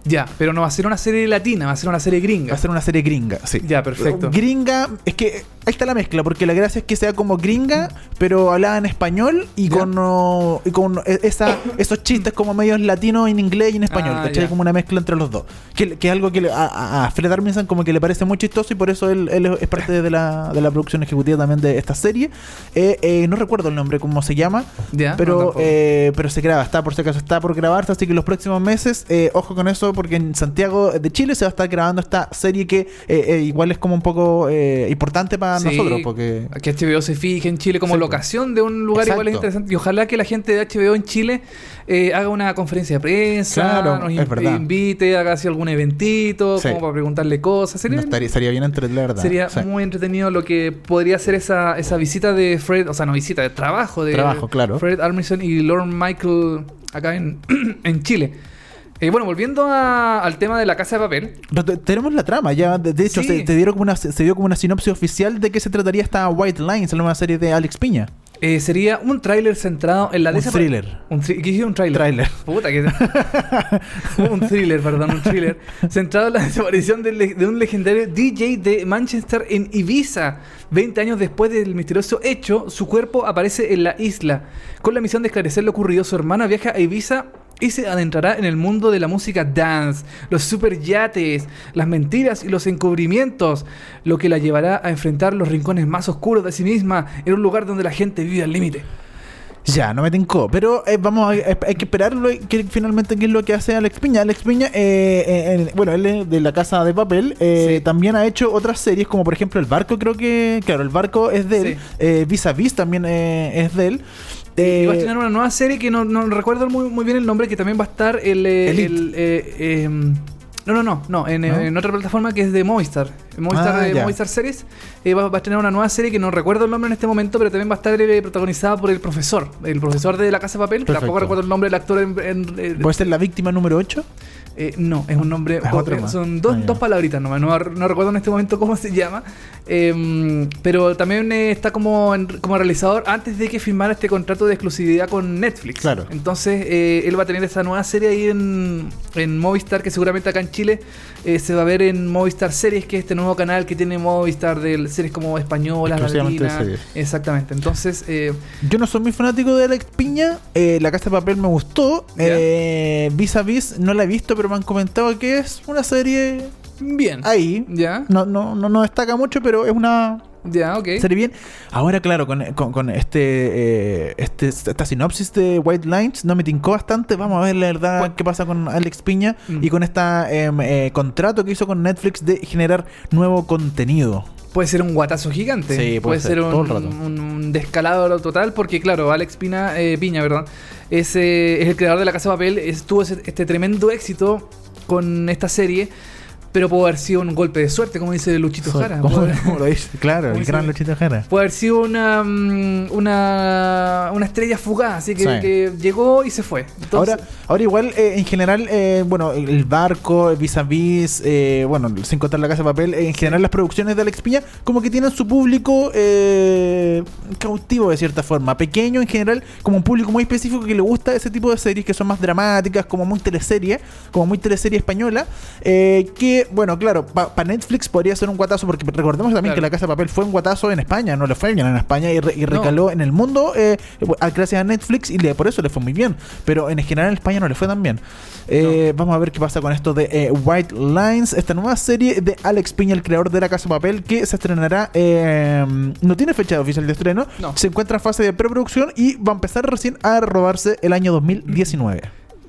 Speaker 1: Ya, pero no va a ser una serie latina, va a ser una serie
Speaker 2: Va
Speaker 1: gringa.
Speaker 2: a ser una serie gringa, sí.
Speaker 1: Ya, perfecto.
Speaker 2: Gringa, es que ahí está la mezcla, porque la gracia es que sea como gringa, pero hablada en español y
Speaker 1: Ya.
Speaker 2: con, oh, y con esa, esos chistes como medios latinos en inglés y en español,
Speaker 1: Ah,
Speaker 2: ¿cachai? Como una mezcla entre los dos. Que, que es algo que le- a, Fred Armisen como que le parece muy chistoso y por eso él, él es parte de la, de la producción ejecutiva también de esta serie. Eh, eh, no recuerdo el nombre, cómo se llama,
Speaker 1: Ya,
Speaker 2: pero, eh, pero se graba, está por si acaso, está por grabarse, así que los próximos meses, eh, ojo con eso, porque en Santiago de Chile se va a estar grabando esta serie que eh, eh, igual es como un poco eh, importante para
Speaker 1: Sí,
Speaker 2: nosotros, porque...
Speaker 1: Que HBO se fije en Chile como locación de un lugar igual es interesante. Y ojalá que la gente de HBO en Chile eh, haga una conferencia de prensa,
Speaker 2: Claro,
Speaker 1: nos in- invite, haga así algún eventito,
Speaker 2: Sí.
Speaker 1: como para preguntarle cosas. Sería,
Speaker 2: No estaría, bien entre la verdad.
Speaker 1: sería
Speaker 2: Sí.
Speaker 1: muy entretenido lo que podría ser esa, esa visita de Fred, o sea, no visita, de trabajo de
Speaker 2: Trabajo, claro.
Speaker 1: Fred Armisen y Lord Michael acá en, en Chile. Eh, bueno, volviendo a- al tema de la casa de papel.
Speaker 2: Pero tenemos la trama, ya de, de hecho
Speaker 1: Sí.
Speaker 2: se, te dieron como una, se dio como una sinopsis oficial de qué se trataría esta White Lines, la nueva serie de Alex Piña.
Speaker 1: eh, sería un tráiler centrado en la
Speaker 2: Un thriller.
Speaker 1: Un ¿Qué dije? Un tráiler.
Speaker 2: Tráiler.
Speaker 1: Puta que... un thriller, perdón, un thriller. centrado en la desaparición le- de un legendario DJ de Manchester en Ibiza. 20 años después del misterioso hecho, su cuerpo aparece en la isla. Con la misión de esclarecer lo ocurrido, su hermana viaja a Ibiza y se adentrará en el mundo de la música dance, los superyates, las mentiras y los encubrimientos, lo que la llevará a enfrentar los rincones más oscuros de sí misma en un lugar donde la gente vive al límite.
Speaker 2: Ya, no me tincó. Pero eh, vamos a, hay que esperarlo que finalmente qué es lo que hace Alex Piña. Alex Piña, eh, eh, en- bueno, él es de la casa de papel. eh,
Speaker 1: Sí.
Speaker 2: También ha hecho otras series, como por ejemplo El Barco, creo que. Claro, El Barco es de él.
Speaker 1: Sí.
Speaker 2: Eh, Vis a Vis también eh, es de él.
Speaker 1: Y va a tener una nueva serie que no, no recuerdo muy, muy bien el nombre, que también va a estar el... eh, el, eh, em, no, no, no, no, en,
Speaker 2: ¿No?
Speaker 1: en otra plataforma que es de Movistar. Movistar,
Speaker 2: Ah,
Speaker 1: eh. Movistar Series. eh, va, va a tener una nueva serie que no recuerdo el nombre en este momento, pero también va a estar eh, protagonizada por el profesor. El profesor de La Casa de Papel.
Speaker 2: Perfecto.
Speaker 1: Tampoco recuerdo el nombre del actor en... en-
Speaker 2: ¿Puede ser la víctima número 8?
Speaker 1: eh, no, es un nombre.
Speaker 2: Es otro más.
Speaker 1: son dos,
Speaker 2: Ah,
Speaker 1: dos palabritas nomás. No, no recuerdo en este momento cómo se llama. Eh, pero también está como, en- como realizador antes de que firmara este contrato de exclusividad con Netflix.
Speaker 2: Claro.
Speaker 1: Entonces, él va a tener esa nueva serie ahí en, en Movistar, que seguramente acá en Chile se va a ver en Movistar Series, que es este nuevo canal que tiene Movistar de series como españolas, latinas. Exactamente. Entonces, eh,
Speaker 2: Yo no soy muy fanático de Alex Piña. eh, la Casa de Papel me gustó. Eh, Vis a Vis no la he visto, pero me han comentado que es una serie
Speaker 1: bien.
Speaker 2: ahí.
Speaker 1: Ya,
Speaker 2: No, no, no, no destaca mucho, pero es una
Speaker 1: ya, ok.
Speaker 2: serie bien. Ahora, claro, con, con- con este, eh, este esta sinopsis de White Lines no me tincó bastante. Vamos a ver la verdad
Speaker 1: ¿Cuál?
Speaker 2: qué pasa con Alex Piña
Speaker 1: Mm.
Speaker 2: y con este contrato que hizo con Netflix de generar nuevo contenido.
Speaker 1: Puede ser un guatazo gigante.
Speaker 2: Sí, puede ser,
Speaker 1: un,
Speaker 2: todo el rato.
Speaker 1: un- un descalabro total, porque claro, Alex Pina, eh, Piña, perdón, es, eh, es el creador de La Casa de Papel, es- tuvo ese- este tremendo éxito con esta serie, pero puede haber sido un golpe de suerte, como dice Luchito Jara.
Speaker 2: ¿Cómo,
Speaker 1: Puede,
Speaker 2: cómo lo dice? Claro,
Speaker 1: ¿Cómo
Speaker 2: el gran Luchito Jara.
Speaker 1: puede haber sido una, mm, una, una estrella fugaz, así que,
Speaker 2: Sí.
Speaker 1: que llegó y se fue. Entonces,
Speaker 2: ahora, ahora igual, eh, en general, eh, bueno, el barco, el vis a vis, eh, bueno, sin contar la casa de papel, eh, en general las producciones de Alex Piña como que tienen su público eh, cautivo de cierta forma, pequeño en general, como un público muy específico que le gusta ese tipo de series que son más dramáticas, como muy teleserie, como muy teleserie española, eh, que, bueno, claro, para Netflix podría ser un guatazo, porque recordemos también
Speaker 1: Claro.
Speaker 2: que la casa de papel fue un guatazo en España, no le fue bien en España y, re- y recaló en el mundo eh, gracias a Netflix y le- por eso le fue muy bien. Pero en general en España no le fue tan bien. Eh, Vamos a ver qué pasa con esto de eh, White Lines, esta nueva serie de Alex Piña, el creador de La Casa de Papel, que se estrenará. eh, no tiene fecha oficial de estreno,
Speaker 1: No.
Speaker 2: se encuentra en fase de preproducción y va a empezar recién a robarse el año 2019.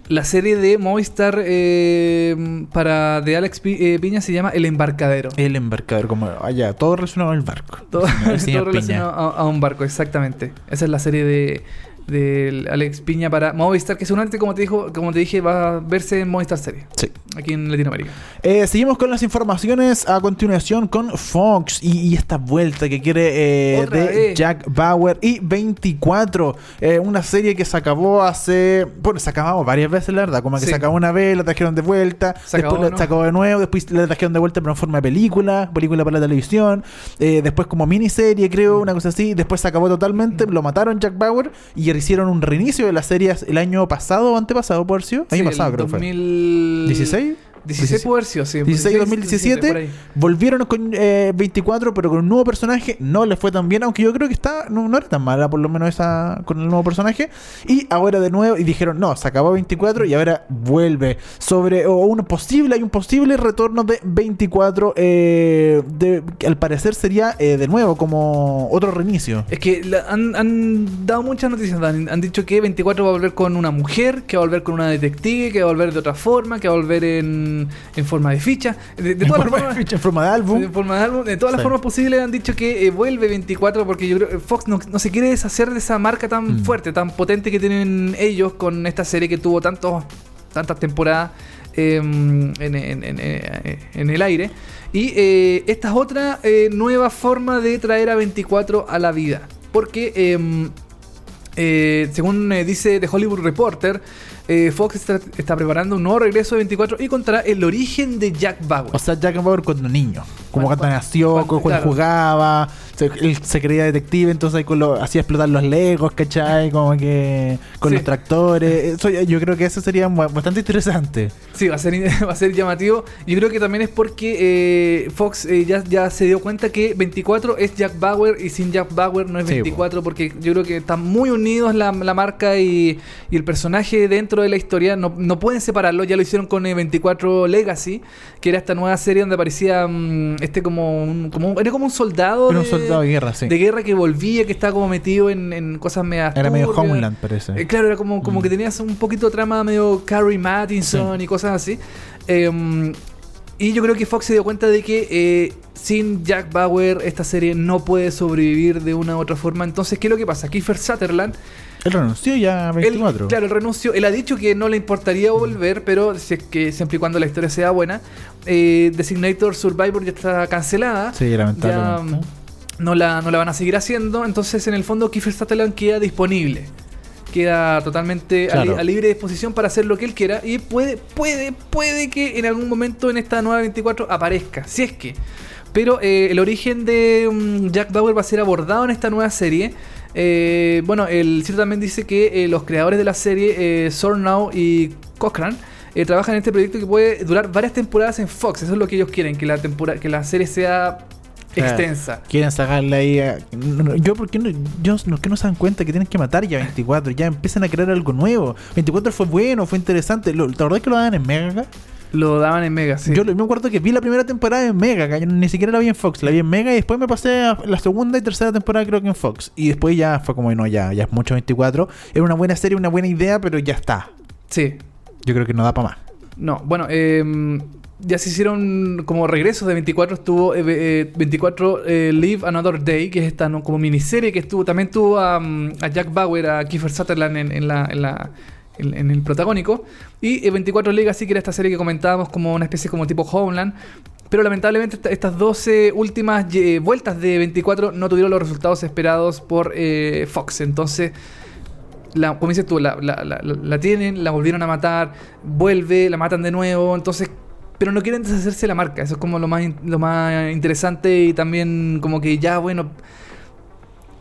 Speaker 1: La serie de Movistar eh, para de Alex Pi- eh, Piña se llama El Embarcadero.
Speaker 2: El embarcador, como allá, todo relacionado al barco.
Speaker 1: Todo, todo relacionado a, a un barco, exactamente. Esa es la serie de, de Alex Piña para Movistar, que seguramente, como te, dijo, como te dije, va a verse en Movistar Serie,
Speaker 2: Sí.
Speaker 1: aquí en Latinoamérica.
Speaker 2: Eh, seguimos con las informaciones a continuación con Fox y, y esta vuelta que quiere eh, de
Speaker 1: vez.
Speaker 2: Jack Bauer y 24. eh, una serie que se acabó hace. Bueno, se acabó varias veces, la verdad. Como que
Speaker 1: Sí.
Speaker 2: se acabó una vez, la trajeron de vuelta.
Speaker 1: Se
Speaker 2: después
Speaker 1: acabó,
Speaker 2: la-
Speaker 1: ¿no?
Speaker 2: se acabó de nuevo. Después la trajeron de vuelta, pero en forma de película. Película para la televisión. después como miniserie, creo, una cosa así. Después se acabó totalmente. Lo mataron Jack Bauer y hicieron un reinicio de las series el año pasado o antepasado, por si. Año
Speaker 1: Sí,
Speaker 2: pasado, creo que fue.
Speaker 1: 2016.
Speaker 2: 16.
Speaker 1: 16 puede haber sido, sí.
Speaker 2: 16 2017
Speaker 1: por ahí.
Speaker 2: volvieron con eh, 24 pero con un nuevo personaje no le fue tan bien aunque yo creo que está no, no era tan mala por lo menos esa con el nuevo personaje y ahora de nuevo y dijeron no se acabó 24 y ahora vuelve sobre o un posible hay un posible retorno de 24 eh, de, que al parecer sería eh, de nuevo como otro reinicio
Speaker 1: Es que la- han, han dado muchas noticias. Han, han dicho que 24 va a volver con una mujer, que va a volver con una detective, que va a volver de otra forma, que va a volver en, en forma de ficha. De, de
Speaker 2: en,
Speaker 1: todas las
Speaker 2: forma de
Speaker 1: formas.
Speaker 2: ficha, en forma de álbum
Speaker 1: De forma de álbum, de todas las formas posibles han dicho que eh, vuelve 24 porque yo creo que Fox no, no se quiere deshacer de esa marca tan
Speaker 2: Mm.
Speaker 1: fuerte, tan potente que tienen ellos con esta serie que tuvo tantos, tantas temporadas eh, en, en- en- eh, en el aire. Y eh, esta es otra eh, nueva forma de traer a 24 a la vida. Porque... Eh, según eh, dice The Hollywood Reporter, eh, Fox está, está preparando un nuevo regreso de 24 y contará el origen de Jack Bauer.
Speaker 2: O sea, Jack Bauer cuando niño. Como
Speaker 1: Cuando-
Speaker 2: cuando, nació,
Speaker 1: cuando-
Speaker 2: cuando,
Speaker 1: claro.
Speaker 2: jugaba, se, él se creía detective, entonces ahí con lo- hacía explotar los legos, ¿cachai? Como que con
Speaker 1: Sí.
Speaker 2: los tractores. Eso, yo creo que eso sería bastante interesante.
Speaker 1: Sí, va a ser, va a ser llamativo. Yo creo que también es porque eh, Fox eh, ya, ya se dio cuenta que 24 es Jack Bauer y sin Jack Bauer no es
Speaker 2: Sí,
Speaker 1: 24 porque yo creo que están muy unidos la, la marca y, y el personaje dentro de la historia. No, no pueden separarlo. Ya lo hicieron con eh, 24 Legacy, que era esta nueva serie donde aparecía mm, este como un, como un- era como un soldado.
Speaker 2: Un soldado de guerra, sí.
Speaker 1: De guerra que volvía, que estaba como metido en, en cosas medio
Speaker 2: Era medio Homeland, parece.
Speaker 1: eh, claro, era como, como
Speaker 2: Mm.
Speaker 1: que tenías un poquito de trama medio Carrie Mattinson y cosas así. Eh, y yo creo que Fox se dio cuenta de que eh, sin Jack Bauer esta serie no puede sobrevivir de una u otra forma. Entonces, ¿qué es lo que pasa? Kiefer Sutherland,
Speaker 2: Él renunció ya a
Speaker 1: él,
Speaker 2: 24.
Speaker 1: claro, él renunció. Él ha dicho que no le importaría volver, pero si es que siempre y cuando la historia sea buena. Eh, Designator Survivor ya está cancelada.
Speaker 2: Sí, lamentablemente.
Speaker 1: mm, no la, no la van a seguir haciendo. Entonces, en el fondo, Kiefer Sutherland queda disponible. Queda totalmente a, li-
Speaker 2: Claro.
Speaker 1: a libre disposición para hacer lo que él quiera. Y puede, puede, puede que en algún momento en esta nueva 24 aparezca. Si es que. Pero eh, el origen de mm, Jack Bauer va a ser abordado en esta nueva serie. Eh, bueno, el sitio también dice que eh, los creadores de la serie, Sornow y Cochran, trabajan en este proyecto que puede durar varias temporadas en Fox. Eso es lo que ellos quieren, que la, que la serie sea
Speaker 2: Claro.
Speaker 1: extensa.
Speaker 2: Quieren sacarle ahí a- Yo, ¿por qué no, yo, no, que no se dan cuenta que tienen que matar ya 24? Ya empiezan a crear algo nuevo. 24 fue bueno, fue interesante. Lo, ¿Te acordás que lo daban en Mega?
Speaker 1: Lo daban en Mega, sí.
Speaker 2: Yo me acuerdo que vi la primera temporada en Mega. Yo ni siquiera la vi en Fox, la vi en Mega y después me pasé a la segunda y tercera temporada creo que en Fox. Y después ya fue como, no, ya, ya es mucho 24. Era una buena serie, una buena idea, pero ya está.
Speaker 1: Sí.
Speaker 2: Yo creo que no da para más.
Speaker 1: No, bueno, eh, ya se hicieron como regresos de 24. Estuvo eh, eh, 24 eh, Live Another Day, que es esta ¿no? como miniserie que estuvo. También tuvo a, mm, Jack Bauer, a Kiefer Sutherland en, en la. En la en, el protagónico y eh, 24 Legacy que era esta serie que comentábamos como una especie como tipo Homeland pero lamentablemente esta- estas 12 últimas eh, vueltas de 24 no tuvieron los resultados esperados por eh, Fox entonces la, como dices tú, la- la- la tienen, la volvieron a matar, vuelve, la matan de nuevo, entonces... Pero no quieren deshacerse de la marca, eso es como lo más, lo más interesante y también como que ya, bueno...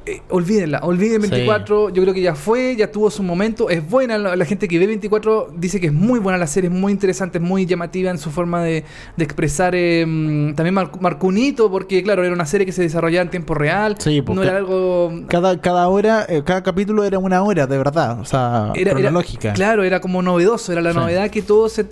Speaker 1: eh, olvídenla, olviden
Speaker 2: Sí.
Speaker 1: 24, yo creo que ya fue, ya tuvo su momento, es buena, la, gente que ve 24 dice que es muy buena la serie, es muy interesante, es muy llamativa en su forma de, de expresar, eh, mm, también mar- marcó un hito, porque claro, era una serie que se desarrollaba en tiempo real,
Speaker 2: Sí, pues,
Speaker 1: no era algo
Speaker 2: Cada, cada hora, eh, cada capítulo era una hora, de verdad. O sea,
Speaker 1: era, era-
Speaker 2: cronológica.
Speaker 1: claro, era como novedoso, era la
Speaker 2: Sí.
Speaker 1: novedad que todo se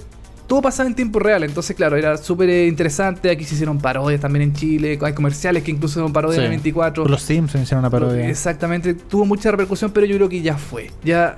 Speaker 1: todo pasaba en tiempo real, entonces claro, era súper eh, interesante, aquí se hicieron parodias también en Chile, hay comerciales que incluso son parodias
Speaker 2: Sí.
Speaker 1: de 24.
Speaker 2: Los Simpsons hicieron una parodia.
Speaker 1: Exactamente, tuvo mucha repercusión, pero yo creo que ya fue. Ya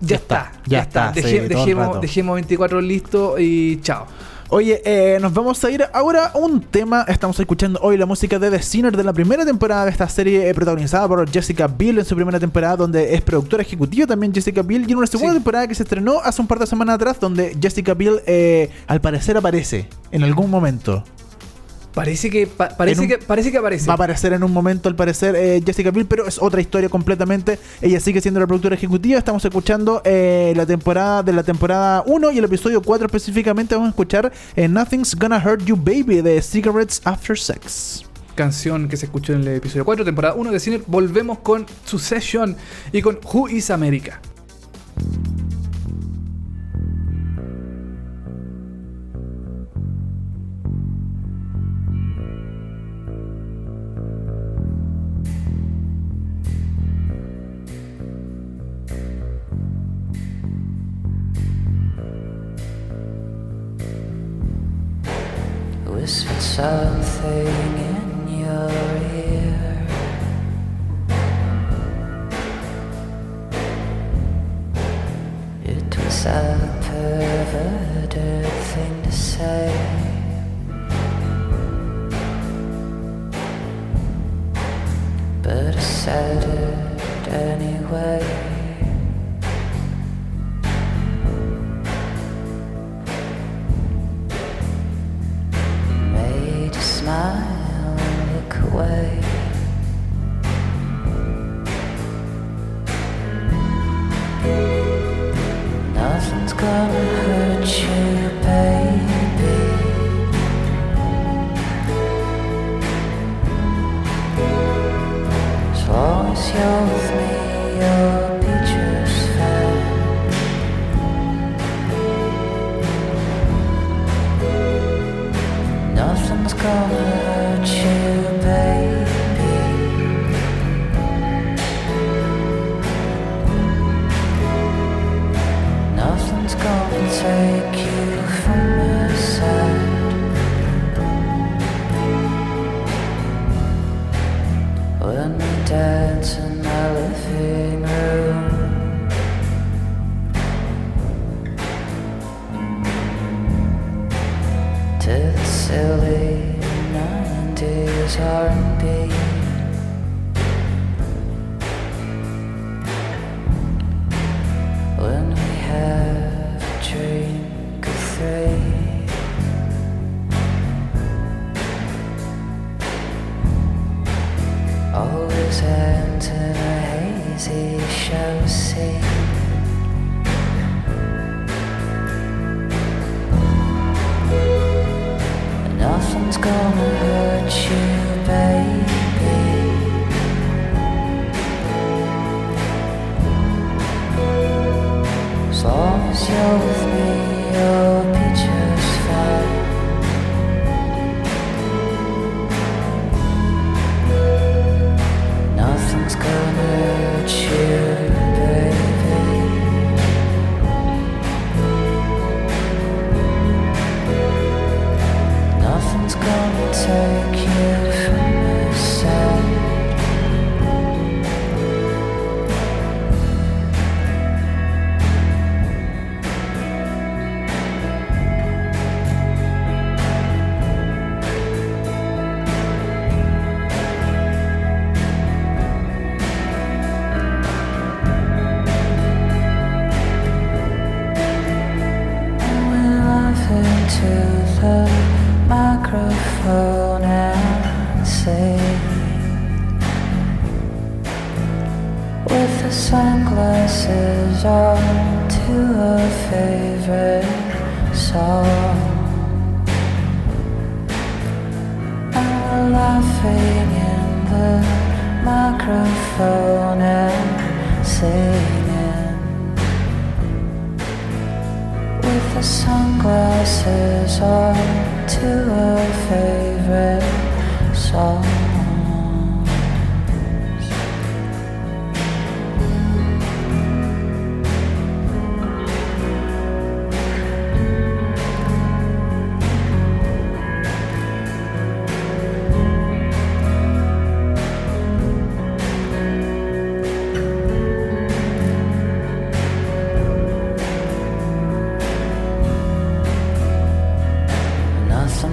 Speaker 1: ya,
Speaker 2: Ya
Speaker 1: está,
Speaker 2: está, ya está,
Speaker 1: dejemos, dejemos 24 listo y chao.
Speaker 2: Oye, eh, nos vamos a ir ahora a un tema. Estamos escuchando hoy la música de The Sinner de la primera temporada de esta serie eh, protagonizada por Jessica Biel en su primera temporada, donde es productora ejecutiva también Jessica Biel. Y en una segunda
Speaker 1: Sí.
Speaker 2: temporada que se estrenó hace un par de semanas atrás, donde Jessica Biel eh, al parecer aparece en algún momento.
Speaker 1: Parece que pa- parece
Speaker 2: un-
Speaker 1: que parece que aparece.
Speaker 2: Va a aparecer en un momento, al parecer, eh, Jessica Biel, pero es otra historia completamente. Ella sigue siendo la productora ejecutiva. Estamos escuchando eh, la temporada de la temporada 1 y el episodio 4 específicamente. Vamos a escuchar eh, Nothing's Gonna Hurt You Baby de Cigarettes After Sex.
Speaker 1: canción que se escuchó en el episodio 4, temporada 1 de cine, volvemos con Succession y con Who is America.
Speaker 4: Always ends in a hazy show scene Nothing's gonna hurt you, baby.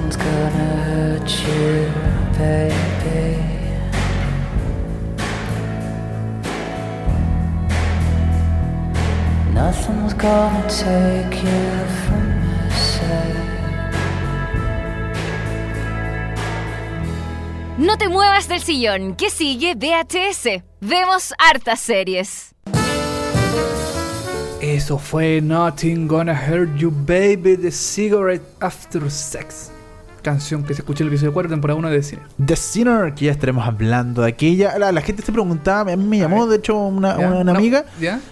Speaker 4: Nothing's gonna hurt you, baby. Nothing's gonna take you from my side.
Speaker 3: No te muevas del sillón. ¿Qué sigue? VHS. Vemos hartas series.
Speaker 1: Eso fue Nothing Gonna Hurt You Baby The Cigarette After Sex. Canción que se escucha en el episodio 4, temporada 1 de cine.
Speaker 2: The Sinner, que ya estaremos hablando de aquella. La, la gente se preguntaba, a mí me llamó, de hecho, una, una- una
Speaker 1: No,
Speaker 2: amiga.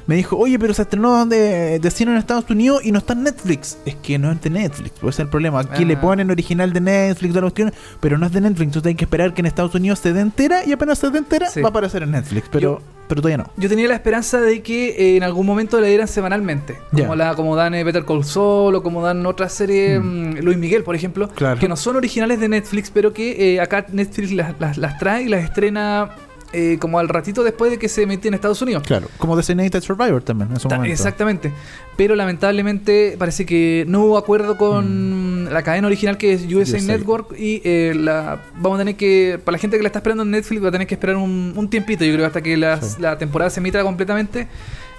Speaker 2: Me dijo, oye, pero se estrenó de, The Sinner en Estados Unidos y no está en Netflix. Es que no es de Netflix, puede ser el problema. Aquí
Speaker 1: Ah.
Speaker 2: le ponen original de Netflix, toda la cuestión, pero no es de Netflix. Entonces hay que esperar que en Estados Unidos se dé entera y apenas se dé entera
Speaker 1: Sí.
Speaker 2: va a aparecer en Netflix. Pero, pero todavía no.
Speaker 1: Yo tenía la esperanza de que eh, en algún momento la dieran semanalmente. Como, la, como dan eh, Better Call Saul o como dan otras series, mm, Luis Miguel, por ejemplo,
Speaker 2: Claro.
Speaker 1: que no son originales de Netflix, pero que eh, acá Netflix las, las- las trae y las estrena eh, como al ratito después de que se emitió en Estados Unidos.
Speaker 2: Claro, como Designated Survivor también en su
Speaker 1: Ta-
Speaker 2: momento.
Speaker 1: Exactamente. Pero lamentablemente parece que no hubo acuerdo con la cadena original que es USA,
Speaker 2: USA.
Speaker 1: Network y eh, la vamos a tener que, para la gente que la está esperando en Netflix, va a tener que esperar un, un tiempito, yo creo, hasta que las-
Speaker 2: Sí.
Speaker 1: la temporada se emita completamente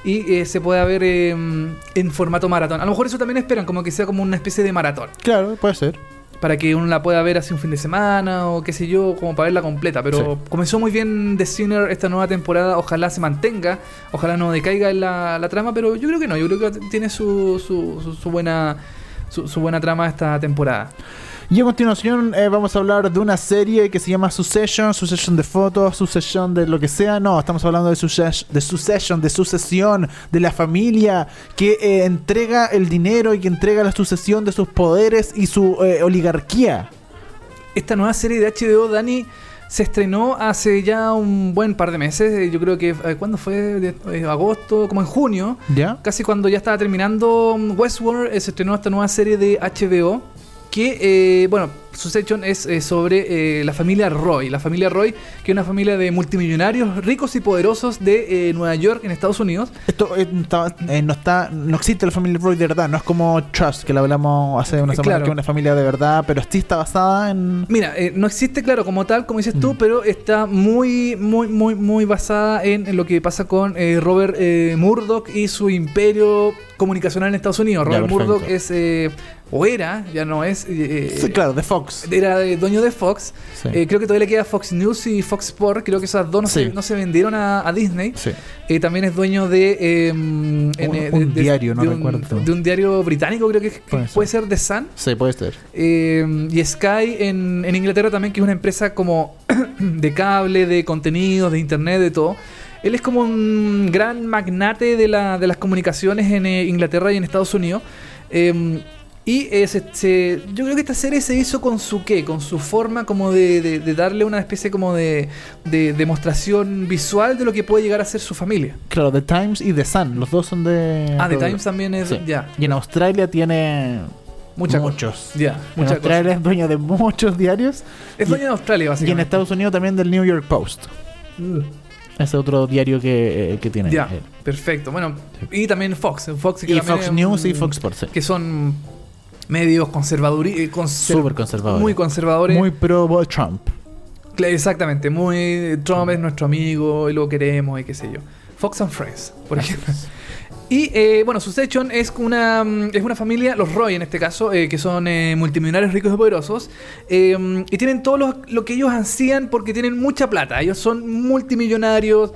Speaker 1: y eh, se pueda ver eh, en formato maratón. A lo mejor eso también esperan, como que sea como una especie de maratón,
Speaker 2: Claro, puede ser.
Speaker 1: Para que uno la pueda ver así un fin de semana o qué sé yo, como para verla completa. Pero
Speaker 2: Sí.
Speaker 1: comenzó muy bien The Sinner esta nueva temporada, ojalá se mantenga, ojalá no decaiga en la, la trama, pero yo creo que no, yo creo que tiene su, su, su- su buena... Su, su buena trama esta temporada.
Speaker 2: Y a continuación eh, vamos a hablar de una serie que se llama Succession, Succession de fotos, Succession de lo que sea. No, estamos hablando de, Succession, de Succession, de sucesión, de la familia que eh, entrega el dinero y que entrega la sucesión de sus poderes y su eh, oligarquía.
Speaker 1: esta nueva serie de HBO, Dani, se estrenó hace ya un buen par de meses. Yo creo que, ¿cuándo fue? Agosto, como en junio.
Speaker 2: ¿Ya?
Speaker 1: Casi cuando ya estaba terminando um, Westworld, se estrenó esta nueva serie de HBO. Que, eh, bueno, Succession es eh, sobre eh, la familia Roy. La familia Roy, que es una familia de multimillonarios ricos y poderosos de eh, Nueva York, en Estados Unidos.
Speaker 2: Esto eh, eh, no está, no existe la familia Roy de verdad, no es como Trust, que lo hablamos hace una semana,
Speaker 1: claro.
Speaker 2: que es una familia de verdad, pero sí está basada en...
Speaker 1: Mira, no existe, claro, como tal, como dices tú,
Speaker 2: Mm.
Speaker 1: pero está muy, muy, muy, muy basada en, en lo que pasa con Robert Murdoch y su imperio comunicacional en Estados Unidos.
Speaker 2: Ya,
Speaker 1: Robert
Speaker 2: perfecto.
Speaker 1: Murdoch es, eh, o era, ya no es,
Speaker 2: Sí, claro, de Fox.
Speaker 1: Era eh, dueño de Fox.
Speaker 2: Sí.
Speaker 1: Eh, creo que todavía le queda Fox News y Fox Sport. Creo que esas dos no,
Speaker 2: Sí.
Speaker 1: se, no se vendieron a, a Disney.
Speaker 2: Sí.
Speaker 1: Eh, también es dueño de. eh, en, eh,
Speaker 2: un diario, no
Speaker 1: de un-
Speaker 2: recuerdo.
Speaker 1: de un diario británico, creo que, que
Speaker 2: Puede
Speaker 1: puede,
Speaker 2: ser.
Speaker 1: The Sun.
Speaker 2: Sí, puede ser.
Speaker 1: Eh, y Sky en, en Inglaterra también, que es una empresa como de cable, de contenidos, de internet, de todo. Él es como un gran magnate de, la- de las comunicaciones en Inglaterra y en Estados Unidos. Eh, y eh, se- se- yo creo que esta serie se hizo con su qué, con su forma como de, de- de darle una especie como de, de demostración visual de lo que puede llegar a ser su familia.
Speaker 2: Claro, The Times y The Sun, los dos son de...
Speaker 1: Ah, The Times también es...
Speaker 2: Sí.
Speaker 1: Ya,
Speaker 2: Y en Australia tiene
Speaker 1: mucha
Speaker 2: muchos.
Speaker 1: Ya, mucha
Speaker 2: Australia
Speaker 1: cosa.
Speaker 2: es dueño de muchos diarios
Speaker 1: Es dueño de Australia,
Speaker 2: y en
Speaker 1: básicamente.
Speaker 2: Estados Unidos también del New York Post. Ese otro diario que, eh, que tiene.
Speaker 1: Ya, perfecto. Bueno, y también Fox. Fox que
Speaker 2: Y Fox
Speaker 1: es
Speaker 2: News y Fox Sports.
Speaker 1: Que son medios conservadores.
Speaker 2: Súper conservadores.
Speaker 1: Muy conservadores.
Speaker 2: Muy pro Trump.
Speaker 1: Exactamente. Muy. Trump es nuestro amigo y lo queremos y qué sé yo. Fox and Friends, por ejemplo. Y eh, bueno, Succession es una, mm, es una familia, los Roy en este caso, eh, que son eh, multimillonarios ricos y poderosos. eh, y tienen todo lo, lo que ellos ansían porque tienen mucha plata. Ellos son multimillonarios,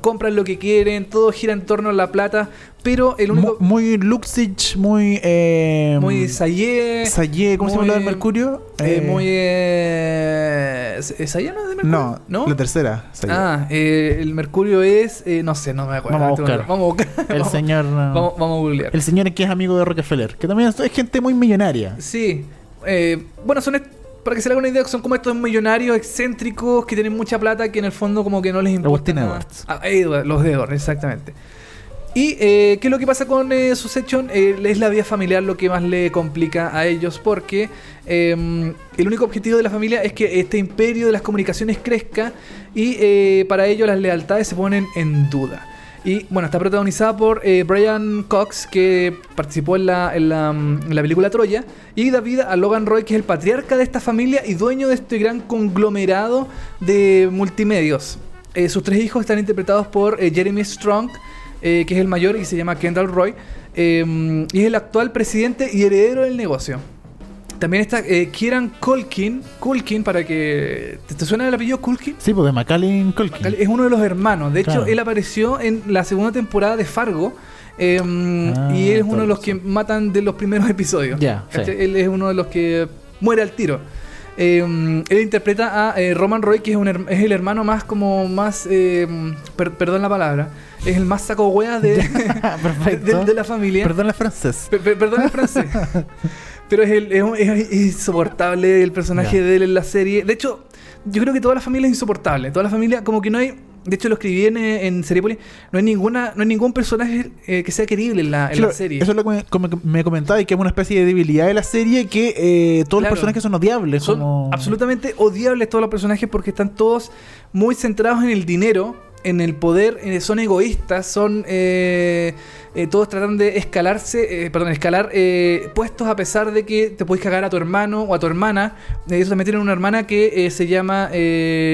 Speaker 1: compran lo que quieren, todo gira en torno a la plata. Pero el único.
Speaker 2: Mu- Muy Luxich, muy. Eh,
Speaker 1: muy Sayé.
Speaker 2: Sayé, ¿cómo se llama
Speaker 1: muy-
Speaker 2: la del Mercurio?
Speaker 1: eh,
Speaker 2: Eh,
Speaker 1: muy. Eh, ¿Sayé no es de Mercurio?
Speaker 2: No, la tercera. Sayé.
Speaker 1: Ah, eh, el Mercurio es. eh, no sé, no me acuerdo.
Speaker 2: Vamos a buscar.
Speaker 1: Vamos a buscar.
Speaker 2: el
Speaker 1: Vamos-
Speaker 2: señor. no.
Speaker 1: Vamos, vamos a googlear.
Speaker 2: El señor que es amigo de Rockefeller. Que también es, es gente muy millonaria.
Speaker 1: Sí. eh, bueno, son. est- Para que se le haga una idea, son como estos millonarios excéntricos que tienen mucha plata que en el fondo como que no les importa.
Speaker 2: Edwards.
Speaker 1: Ah, Edward, los de Edward, exactamente. Y eh, qué es lo que pasa con eh, Succession? Eh, es la vida familiar lo que más le complica a ellos porque eh, el único objetivo de la familia es que este imperio de las comunicaciones crezca y eh, para ello las lealtades se ponen en duda. Y bueno, está protagonizada por eh, Brian Cox, que participó en la, en, la, mm, en la película Troya, y da vida a Logan Roy, que es el patriarca de esta familia y dueño de este gran conglomerado de multimedios. Eh, sus tres hijos están interpretados por eh, Jeremy Strong, que es el mayor y se llama Kendall Roy, eh, y es el actual presidente y heredero del negocio. También está eh, Kieran Culkin, Culkin para que... ¿Te, te suena el apellido Culkin?
Speaker 2: Sí, pues de Macaulay Culkin.
Speaker 1: Es uno de los hermanos. De hecho, él apareció en la segunda temporada de Fargo. eh,
Speaker 2: Ah,
Speaker 1: y él es uno de los que matan de los primeros episodios.
Speaker 2: Ya.
Speaker 1: Él es uno de los que muere al tiro. Eh, él interpreta a eh, Roman Roy, que es, un es el hermano más como más... eh, per- perdón la palabra. Es el más saco hueá de, de, de la familia.
Speaker 2: Perdón el francés.
Speaker 1: Per- per- perdón el francés. Pero es, el- es insoportable el personaje de él en la serie. De hecho, yo creo que toda la familia es insoportable. Toda la familia, como que no hay. De hecho, lo escribí en, en Seriepolis. No hay ninguna, no hay ningún personaje eh, que sea querible en la, en
Speaker 2: Claro,
Speaker 1: la serie.
Speaker 2: Eso es lo que me, como que me comentaba y que es una especie de debilidad de la serie que eh, todos
Speaker 1: Claro.
Speaker 2: los personajes son odiables.
Speaker 1: Son
Speaker 2: como...
Speaker 1: absolutamente odiables todos los personajes porque están todos muy centrados en el dinero, en el poder, eh, son egoístas, son eh, eh, todos tratan de escalarse, eh, perdón, escalar puestos a pesar de que te puedes cagar a tu hermano o a tu hermana. Ellos también tienen una hermana que se llama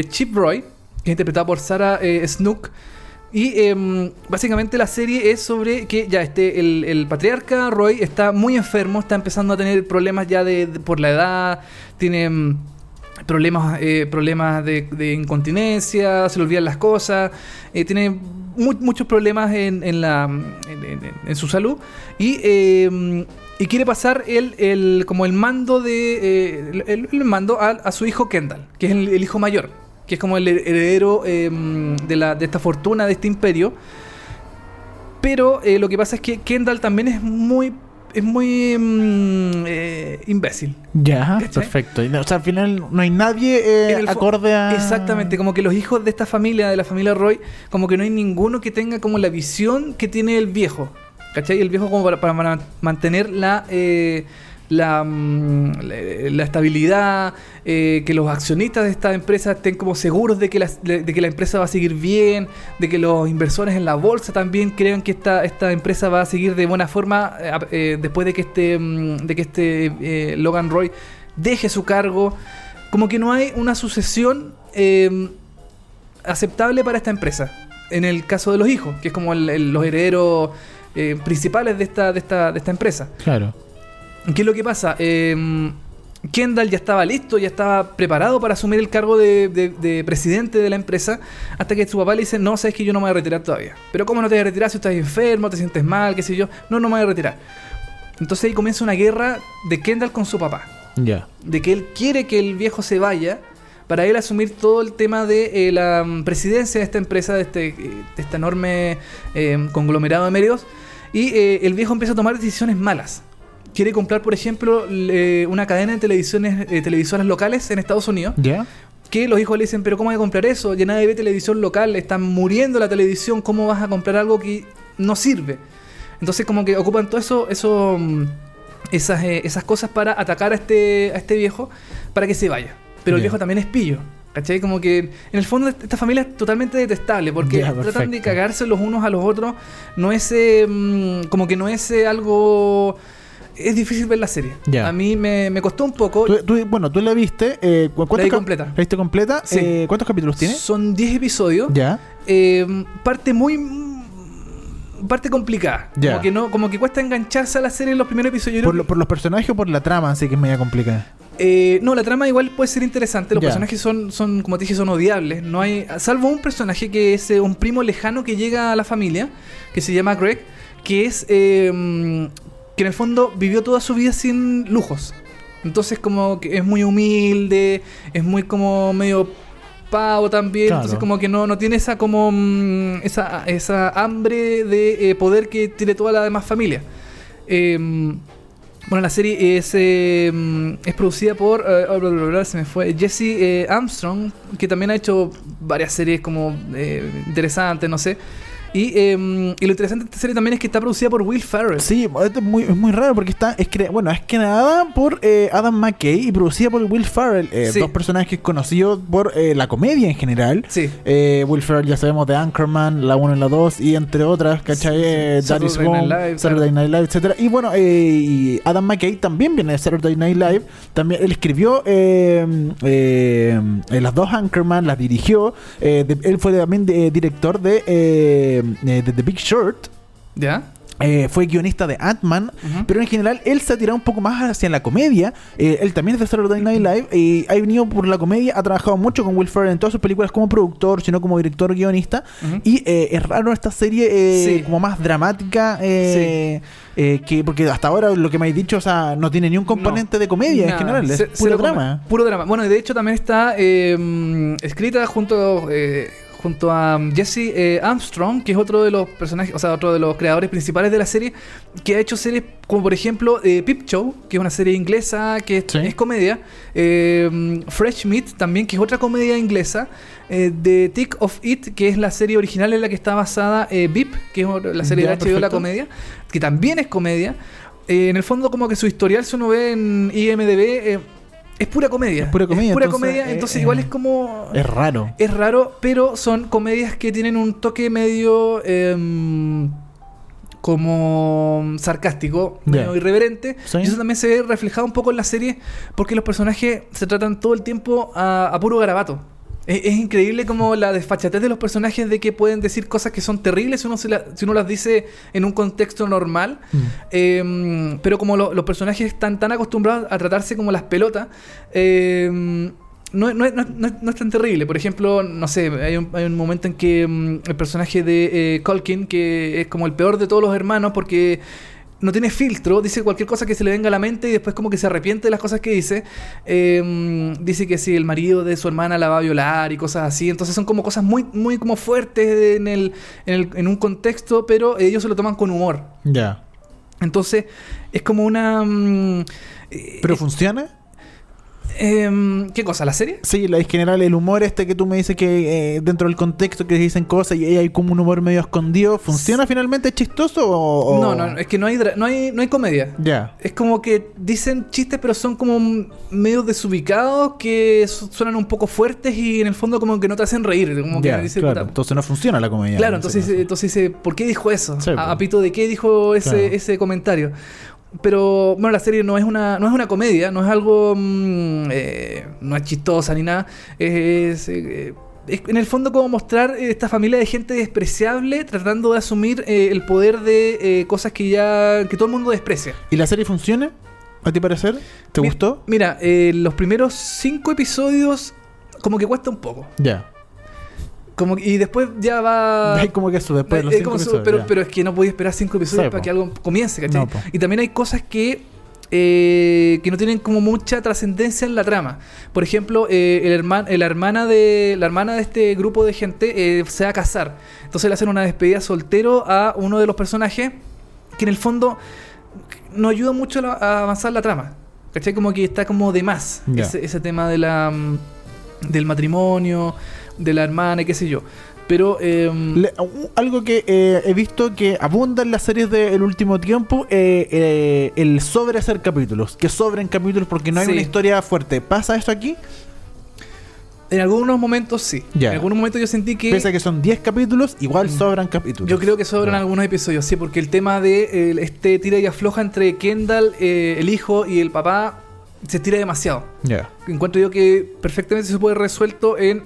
Speaker 1: Chip Roy, que es interpretada por Sarah Snook. Y em, básicamente la serie es sobre que ya este, el, el patriarca Roy está muy enfermo, está empezando a tener problemas ya de, de- por la edad, tiene em, problemas, eh, problemas de, de incontinencia, se le olvidan las cosas, eh, tiene mu- muchos problemas en, en la, en, su salud y, em, y quiere pasar el, el, como el mando de eh, el mando a, a su hijo Kendall, que es el, el hijo mayor, que es como el heredero em, de, la, de esta fortuna, de este imperio. Pero eh, lo que pasa es que Kendall también es muy es muy mm, eh, imbécil.
Speaker 2: Ya,
Speaker 1: ¿Cachai?
Speaker 2: perfecto. Y O sea, al final no hay nadie eh, acorde a.
Speaker 1: Exactamente, como que los hijos de esta familia, de la familia Roy, como que no hay ninguno que tenga como la visión que tiene el viejo. ¿Cachai? El viejo como para, para ma- mantener la, eh, la, mm, la, estabilidad, eh, que los accionistas de esta empresa estén como seguros de que, la, de, que la empresa va a seguir bien, de que los inversores en la bolsa también crean que esta, esta empresa va a seguir de buena forma eh, eh, después de que este, mm, de que este Logan Roy deje su cargo. Como que no hay una sucesión eh, aceptable para esta empresa. En el caso de los hijos, que es como el- los herederos principales de esta, de, esta, de esta empresa.
Speaker 2: Claro.
Speaker 1: ¿Qué es lo que pasa? Eh, Kendall ya estaba listo, ya estaba preparado para asumir el cargo de, de- de presidente de la empresa, hasta que su papá le dice, no, sabes que yo no me voy a retirar todavía. Pero ¿cómo no te vas a retirar si estás enfermo, te sientes mal, qué sé yo? No, no me voy a retirar. Entonces ahí comienza una guerra de Kendall con su papá
Speaker 2: Ya.
Speaker 1: de que él quiere que el viejo se vaya para él asumir todo el tema de eh, la mm, presidencia de esta empresa, de este, eh, de este enorme eh, conglomerado de medios. Y eh, el viejo empieza a tomar decisiones malas. Quiere comprar, por ejemplo, le- una cadena de televisiones, eh, televisoras locales en Estados Unidos.
Speaker 2: Ya.
Speaker 1: Que los hijos le dicen, pero ¿cómo vas a comprar eso? Ya nadie ve televisión local, están muriendo la televisión, ¿cómo vas a comprar algo que no sirve? Entonces como que ocupan todo eso, eso mm, esas, eh, esas cosas para atacar a este, a este viejo para que se vaya. Pero el viejo también es pillo. ¿Cachai? Como que en el fondo esta familia es totalmente detestable porque tratan de cagarse los unos a los otros. No es eh, mm, como que no es eh, algo... Es difícil ver la serie.
Speaker 2: Ya.
Speaker 1: A mí me, me costó un poco.
Speaker 2: Tú- tú- bueno, tú la viste. Eh, ¿cu- cuántos
Speaker 1: La vi completa.
Speaker 2: ¿La viste completa?
Speaker 1: Sí.
Speaker 2: Eh, ¿Cuántos capítulos tiene?
Speaker 1: Son 10 episodios.
Speaker 2: Ya.
Speaker 1: Eh, parte muy parte complicada como que no como que cuesta engancharse a la serie en los primeros episodios
Speaker 2: ¿Por,
Speaker 1: creo
Speaker 2: lo- por los personajes o por la trama? Así que es media complicada.
Speaker 1: eh, no la trama igual puede ser interesante los personajes son son como te dije son odiables no hay salvo un personaje que es eh, un primo lejano que llega a la familia que se llama Greg que es eh, mm, que en el fondo vivió toda su vida sin lujos. Entonces como que es muy humilde es muy como medio pavo también.
Speaker 2: Claro.
Speaker 1: entonces como que no, no tiene esa como mm, esa, esa hambre de eh, poder que tiene toda la demás familia. Eh, bueno la serie es eh, es producida por eh, oh, bla, bla, bla, se me fue Jesse eh, Armstrong que también ha hecho varias series como interesantes no sé y, eh, y lo interesante de esta serie también es que está producida por Will Ferrell
Speaker 2: Sí, esto es muy, es muy raro porque está. Es cre- bueno, es creada por eh, Adam McKay y producida por Will Ferrell. eh,
Speaker 1: Sí.
Speaker 2: Dos personajes conocidos por eh, la comedia en general.
Speaker 1: sí
Speaker 2: Eh, Will Ferrell ya sabemos de Anchorman, la 1 y la 2 y entre otras, ¿cachai?
Speaker 1: Sí,
Speaker 2: That is
Speaker 1: Saturday
Speaker 2: Home,
Speaker 1: Night Live,
Speaker 2: Saturday Night Live, etcétera. Y bueno, y Adam McKay también viene de Saturday Night Live. También él escribió eh, eh, las dos Anchorman, las dirigió. eh, de- él fue también de- director de, eh, de The Big Short.
Speaker 1: ya
Speaker 2: Eh, fue guionista de Ant-Man, pero en general él se ha tirado un poco más hacia la comedia. Eh, él también es de Saturday Night Live y ha venido por la comedia. Ha trabajado mucho con Will Ferrell en todas sus películas como productor, sino como director guionista. Y eh, es raro esta serie
Speaker 1: Sí.
Speaker 2: como más dramática. que porque hasta ahora lo que me has dicho, o sea, no tiene ni un componente de comedia en general. Es puro drama.
Speaker 1: Puro drama. Bueno, y de hecho también está mm, escrita junto, junto a Jesse eh, Armstrong, que es otro de los personajes, o sea, otro de los creadores principales de la serie, que ha hecho series como por ejemplo eh, Peep Show, que es una serie inglesa que es,
Speaker 2: Sí.
Speaker 1: es comedia. eh, Fresh Meat también, que es otra comedia inglesa. eh, The Tick of It, que es la serie original en la que está basada eh, Beep, que es la serie
Speaker 2: Ya,
Speaker 1: de HBO, la comedia, que también es comedia. Eh, en el fondo, como que su historial, si uno ve en IMDB, eh, es pura comedia.
Speaker 2: Es pura comedia,
Speaker 1: pura
Speaker 2: entonces,
Speaker 1: comedia,
Speaker 2: eh,
Speaker 1: entonces
Speaker 2: eh,
Speaker 1: igual es como...
Speaker 2: Es raro.
Speaker 1: Es raro, pero son comedias que tienen un toque medio... em, como sarcástico,
Speaker 2: Ya.
Speaker 1: medio irreverente.
Speaker 2: Sí.
Speaker 1: Y eso también se ve reflejado un poco en la serie porque los personajes se tratan todo el tiempo a, a puro garabato. Es, es increíble como la desfachatez de los personajes de que pueden decir cosas que son terribles si uno, se la- si uno las dice en un contexto normal.
Speaker 2: Mm.
Speaker 1: Eh, pero como lo- los personajes están tan acostumbrados a tratarse como las pelotas, eh, no, no es- no no es- tan terrible. Por ejemplo, no sé, hay un, hay un momento en que mm, el personaje de eh, Colkin, que es como el peor de todos los hermanos porque no tiene filtro, dice cualquier cosa que se le venga a la mente y después como que se arrepiente de las cosas que dice. Eh, dice que si el marido de su hermana la va a violar y cosas así. Entonces son como cosas muy, muy como fuertes en, el, en, el- en un contexto, pero ellos se lo toman con humor.
Speaker 2: Ya.
Speaker 1: Entonces, es como una... mm, eh,
Speaker 2: ¿Pero funciona?
Speaker 1: Em, ¿Qué cosa? ¿La serie?
Speaker 2: Sí, la, en general el humor este que tú me dices que eh, dentro del contexto que dicen cosas y hay como un humor medio escondido, ¿funciona finalmente? ¿Es chistoso o...? o-
Speaker 1: No, no, es que no hay, no hay, no hay comedia.
Speaker 2: Ya.
Speaker 1: Es como que dicen chistes, pero son como medio desubicados que su- suenan un poco fuertes y en el fondo como que no te hacen reír. Como que
Speaker 2: Ya,
Speaker 1: dice,
Speaker 2: claro. Entonces no funciona la comedia.
Speaker 1: Claro,
Speaker 2: en
Speaker 1: entonces, entonces dice, ¿por qué dijo eso?
Speaker 2: Sí,
Speaker 1: a,
Speaker 2: pues.
Speaker 1: a pito de qué dijo ese,
Speaker 2: Claro.
Speaker 1: ese comentario. Pero bueno, la serie no es una, no es una comedia, no es algo, mm, eh, no es chistosa ni nada. Es, eh, es en el fondo como mostrar eh, esta familia de gente despreciable tratando de asumir eh, el poder de eh, cosas que ya, que todo el mundo desprecia.
Speaker 2: ¿Y la serie funciona? ¿A ti parecer? ¿Te
Speaker 1: Mi-
Speaker 2: gustó?
Speaker 1: Mira, eh, los primeros cinco episodios como que cuesta un poco.
Speaker 2: Ya.
Speaker 1: Como, y después ya va...
Speaker 2: Hay como que eso después de los cinco
Speaker 1: su-
Speaker 2: episodios,
Speaker 1: pero,
Speaker 2: ya.
Speaker 1: pero es que no podía esperar cinco episodios
Speaker 2: Sí,
Speaker 1: para
Speaker 2: po.
Speaker 1: que algo comience, ¿cachai?
Speaker 2: No,
Speaker 1: y también hay cosas que, eh, que no tienen como mucha trascendencia en la trama. Por ejemplo, eh, el herman- la, hermana de, la hermana de este grupo de gente eh, se va a casar. Entonces le hacen una despedida soltero a uno de los personajes que en el fondo no ayuda mucho a, avanzar la trama. ¿Cachai? Como que está como de más ese, ese tema de la, mm, del matrimonio, de la hermana y qué sé yo. Pero... em,
Speaker 2: Le- algo que eh, he visto que abunda en las series del último tiempo, eh, eh, el sobre hacer capítulos, que sobren capítulos porque no hay
Speaker 1: Sí.
Speaker 2: una historia fuerte. ¿Pasa esto aquí?
Speaker 1: En algunos momentos sí. En algunos momentos yo sentí que.
Speaker 2: Pese a que son 10 capítulos, igual
Speaker 1: Mm.
Speaker 2: sobran capítulos.
Speaker 1: Yo creo que sobran algunos episodios, sí, porque el tema de este tira y afloja entre Kendall, el hijo y el papá se tira demasiado.
Speaker 2: Ya.
Speaker 1: Encuentro yo que perfectamente se puede resuelto en,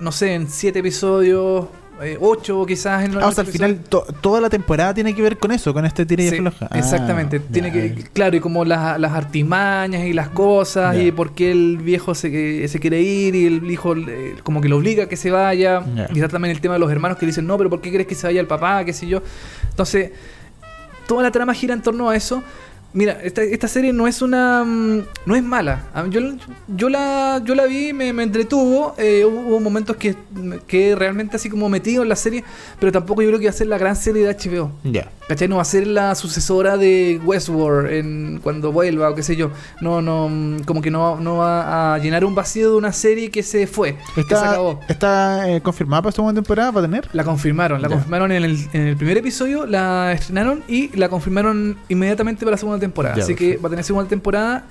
Speaker 1: no sé, en siete episodios, eh, ocho quizás. En
Speaker 2: Ah, o sea, al final to- toda la temporada tiene que ver con eso, con este tira y
Speaker 1: Sí.
Speaker 2: Ah,
Speaker 1: exactamente. Tiene que, claro, y como las, las artimañas y las cosas, y por qué el viejo se, se quiere ir y el hijo eh, como que lo obliga a que se vaya.
Speaker 2: Ya.
Speaker 1: Y está también el tema de los hermanos que dicen, no, pero ¿por qué crees que se vaya el papá? ¿Qué sé yo? Entonces, toda la trama gira en torno a eso. Mira, esta, esta serie no es una. mm, no es mala. Yo, yo, la, yo la vi, me, me entretuvo. eh, hubo, momentos que, que realmente así como metido en la serie, pero tampoco yo creo que va a ser la gran serie de HBO.
Speaker 2: Ya.
Speaker 1: ¿Cachai? No va a ser la sucesora de Westworld en, cuando vuelva o qué sé yo. No, no, mm, como que no, no va a llenar un vacío de una serie que se fue, que se
Speaker 2: ¿Está,
Speaker 1: acabó.
Speaker 2: está eh, confirmada para segunda temporada? ¿Va a tener?
Speaker 1: La confirmaron, la
Speaker 2: Ya.
Speaker 1: confirmaron en el, en el primer episodio, la estrenaron y la confirmaron inmediatamente para la segunda temporada.
Speaker 2: Ya,
Speaker 1: Así que va a tener segunda temporada.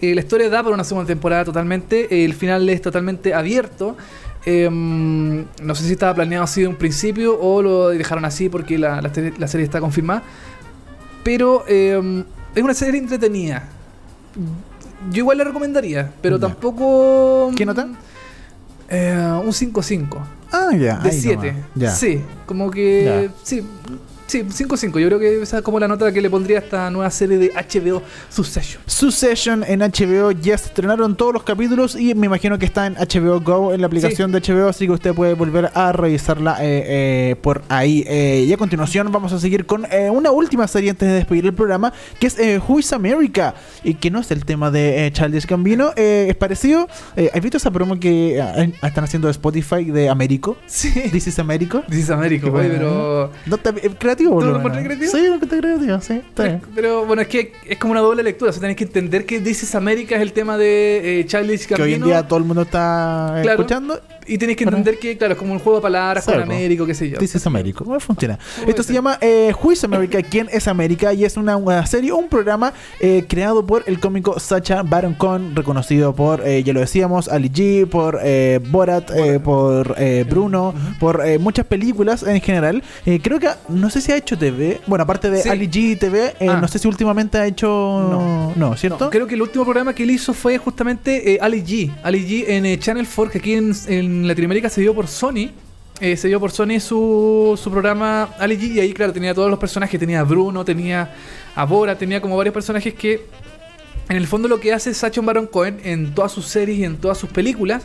Speaker 1: Eh, la historia da para una segunda temporada totalmente. el final es totalmente abierto. Em, no sé si estaba planeado así de un principio o lo dejaron así porque la, la serie- la serie está confirmada. Pero em, es una serie entretenida. Yo igual la recomendaría, pero tampoco.
Speaker 2: ¿Qué nota?
Speaker 1: Eh, un 5-5.
Speaker 2: Ah, ya.
Speaker 1: De
Speaker 2: ahí
Speaker 1: 7.
Speaker 2: nomás. Ya.
Speaker 1: Sí, como que. Sí, sí, 5-5. Yo creo que esa es como la nota que le pondría a esta nueva serie de HBO Succession.
Speaker 2: Succession en HBO ya se estrenaron todos los capítulos y me imagino que está en HBO Go en la aplicación de HBO, así que usted puede volver a revisarla eh, eh, por ahí. Eh, y a continuación vamos a seguir con una última serie antes de despedir el programa, que es Who is America, y que no es el tema de Childish Gambino, es parecido. ¿Has visto esa promo que están haciendo de Spotify de Américo?
Speaker 1: Sí.
Speaker 2: This is Américo.
Speaker 1: This is America,
Speaker 2: Qué
Speaker 1: güey, pero.
Speaker 2: No, Sí, lo encontré creativo, sí. Está bien.
Speaker 1: Pero bueno, es que es como una doble lectura. O sea, tenés que entender que This is America es el tema de eh, Childish
Speaker 2: Que hoy en
Speaker 1: Gambino.
Speaker 2: día todo el mundo está eh,
Speaker 1: Claro.
Speaker 2: escuchando.
Speaker 1: Y tenés que entender que, claro, es como un juego de palabras con. Américo, qué sé yo.
Speaker 2: Is America. ¿Cómo funciona? Esto se llama eh, America? ¿Quién es América? Y es una, una serie, un programa eh, creado por el cómico Sacha Baron Cohen, reconocido por, eh, ya lo decíamos, Ali G, por eh, Borat, por Bruno, por muchas películas en general. Creo que, no sé si ha hecho TV. Bueno, aparte de
Speaker 1: Sí.
Speaker 2: Ali G TV, eh,
Speaker 1: Ah.
Speaker 2: no sé si últimamente ha hecho.
Speaker 1: No.
Speaker 2: No, ¿cierto?
Speaker 1: No, creo que el último programa que él hizo fue justamente eh, Ali G. Ali G en eh, Channel 4, que aquí en, en Latinoamérica se dio por Sony. Eh, se dio por Sony su, su programa Ali G. Y ahí, claro, tenía todos los personajes. Tenía a Bruno, tenía a Bora, tenía como varios personajes que. En el fondo lo que hace Sacha Baron Cohen en todas sus series y en todas sus películas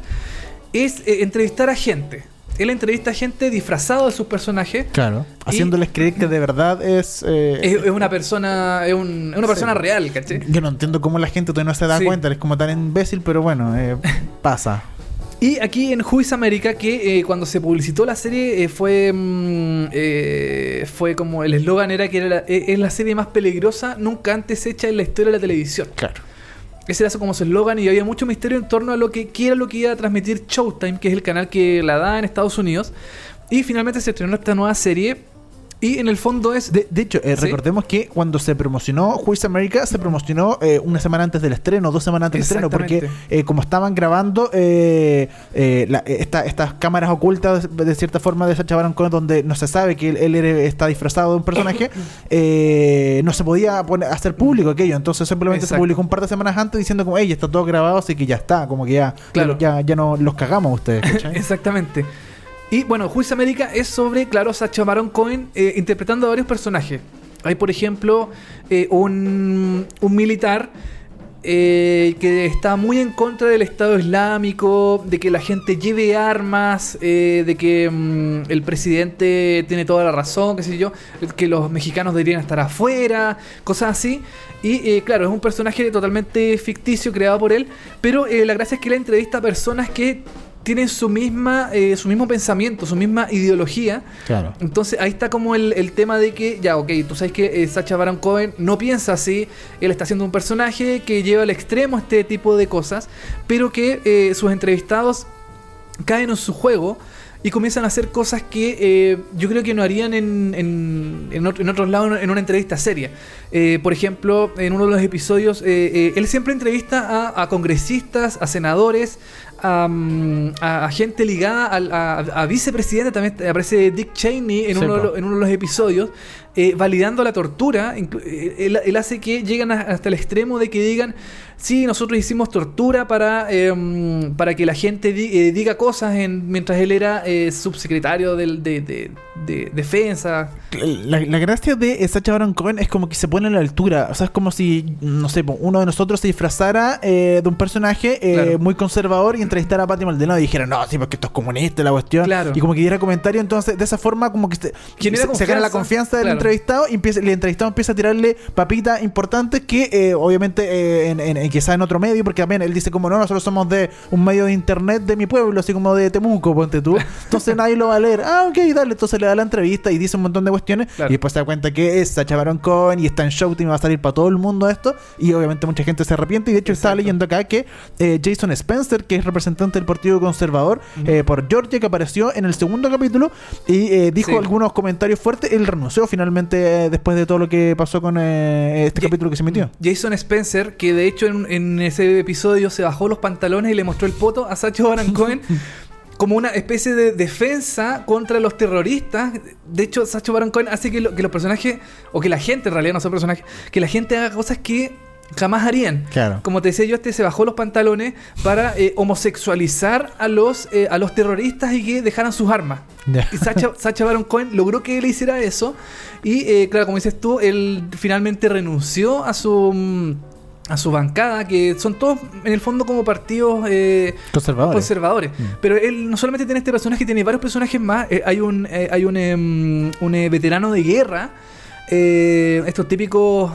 Speaker 1: es eh, entrevistar a gente. Él entrevista a gente disfrazado de sus personajes.
Speaker 2: Claro. Haciéndoles creer que de verdad es. eh,
Speaker 1: Es, es una persona, es, un- es una persona
Speaker 2: Sí.
Speaker 1: real, ¿cachai?
Speaker 2: Yo no entiendo cómo la gente todavía no se da
Speaker 1: Sí.
Speaker 2: cuenta, es como tan imbécil, pero bueno, eh, pasa.
Speaker 1: Y aquí en Who is America, que eh, cuando se publicitó la serie eh, fue mm, eh, fue como el eslogan era que era la, eh, es la serie más peligrosa nunca antes hecha en la historia de la televisión.
Speaker 2: Claro.
Speaker 1: Ese era como su eslogan y había mucho misterio en torno a lo que qué era lo que iba a transmitir Showtime, que es el canal que la da en Estados Unidos. Y finalmente se estrenó esta nueva serie y en el fondo es
Speaker 2: De, de hecho, eh,
Speaker 1: ¿Sí?
Speaker 2: recordemos que cuando se promocionó is America, se promocionó eh, una semana antes del estreno, dos semanas antes del estreno, porque eh, como estaban grabando eh, eh, la- eh, esta- estas cámaras ocultas de, cierta forma de Sacha Baron Cohen, donde no se sabe que él, él está disfrazado de un personaje, eh, no se podía poner, hacer público aquello. Entonces simplemente se
Speaker 1: Exacto.
Speaker 2: publicó un par de semanas antes diciendo como, hey, está todo grabado, así que ya está, como que ya,
Speaker 1: Claro.
Speaker 2: ya, ya no los cagamos ustedes. ¿cachai?
Speaker 1: Exactamente. Y bueno, Who is America es sobre, claro, Sacha Baron Cohen eh, interpretando a varios personajes. Hay, por ejemplo, eh, un, militar eh, que está muy en contra del Estado Islámico, de que la gente lleve armas, de que mm, el presidente tiene toda la razón, qué sé yo, que los mexicanos deberían estar afuera, cosas así. Y claro, es un personaje totalmente ficticio creado por él, pero la gracia es que él entrevista a personas que tienen su misma eh, su mismo pensamiento, su misma ideología.
Speaker 2: Claro.
Speaker 1: Entonces ahí está como el, el tema de que, ya, ok, tú sabes que eh, Sacha Baron Cohen no piensa así, él está haciendo un personaje que lleva al extremo este tipo de cosas, pero que eh, sus entrevistados caen en su juego y comienzan a hacer cosas que eh, yo creo que no harían en, en, en, otro- en otros lados en una entrevista seria. Eh, por ejemplo, en uno de los episodios, eh, él siempre entrevista a, a congresistas, a senadores, a, a- gente ligada al- a, a vicepresidente, también aparece Dick Cheney en, uno, de los- en uno de los episodios, eh, validando la tortura. Eh, Él, él hace que lleguen a- hasta el extremo de que digan, sí, nosotros hicimos tortura para, eh, mm, para que la gente di- eh, diga cosas en, mientras él era eh, subsecretario del- de, de- de defensa.
Speaker 2: La, la gracia de Sacha Baron Cohen es como que se pone a la altura. O sea, es como si, no sé, uno de nosotros se disfrazara eh, de un personaje eh,
Speaker 1: Claro.
Speaker 2: muy conservador y entrevistara a Pati Maldonado y dijera, no, sí, porque esto es comunista, la cuestión.
Speaker 1: Claro.
Speaker 2: Y como que diera comentario. Entonces, de esa forma, como que se, se, se gana la
Speaker 1: confianza,
Speaker 2: del
Speaker 1: claro.
Speaker 2: entrevistado y empieza, el entrevistado empieza a tirarle papitas importantes que, eh, obviamente, eh, en, en, en quizá en otro medio, porque también él dice, como no, nosotros somos de un medio de internet de mi pueblo, así como de Temuco, ponte tú. Entonces nadie lo va a leer. Ah, ok, dale. Entonces le da la entrevista y dice un montón de cuestiones.
Speaker 1: Claro.
Speaker 2: Y después se da cuenta que es Sacha Baron Cohen y está en Showtime va a salir para todo el mundo esto. Y obviamente mucha gente se arrepiente. Y de hecho estaba
Speaker 1: Exacto.
Speaker 2: leyendo acá que eh, Jason Spencer, que es representante del Partido Conservador eh, por Georgia, que apareció en el segundo capítulo y eh, dijo
Speaker 1: Sí.
Speaker 2: algunos comentarios fuertes. Él renunció finalmente eh, después de todo lo que pasó con eh, este capítulo que se emitió.
Speaker 1: Jason Spencer, que de hecho en, en ese episodio se bajó los pantalones y le mostró el poto a Sacha Baron Cohen como una especie de defensa contra los terroristas. De hecho, Sacha Baron Cohen hace que, lo- que los personajes, o que la gente en realidad, no son personajes, que la gente haga cosas que jamás harían.
Speaker 2: Claro.
Speaker 1: Como te decía yo, este se bajó los pantalones para eh, homosexualizar a los, eh, a los terroristas y que dejaran sus armas. Y Sacha, Sacha Baron Cohen logró que él hiciera eso. Y eh, claro, como dices tú, él finalmente renunció a su mm, a su bancada, que son todos en el fondo como partidos eh,
Speaker 2: Conservadores.
Speaker 1: conservadores.
Speaker 2: Mm.
Speaker 1: Pero él no solamente tiene este personaje, tiene varios personajes más. Eh, hay un, eh, hay un, em, un eh, veterano de guerra. eh, estos típicos.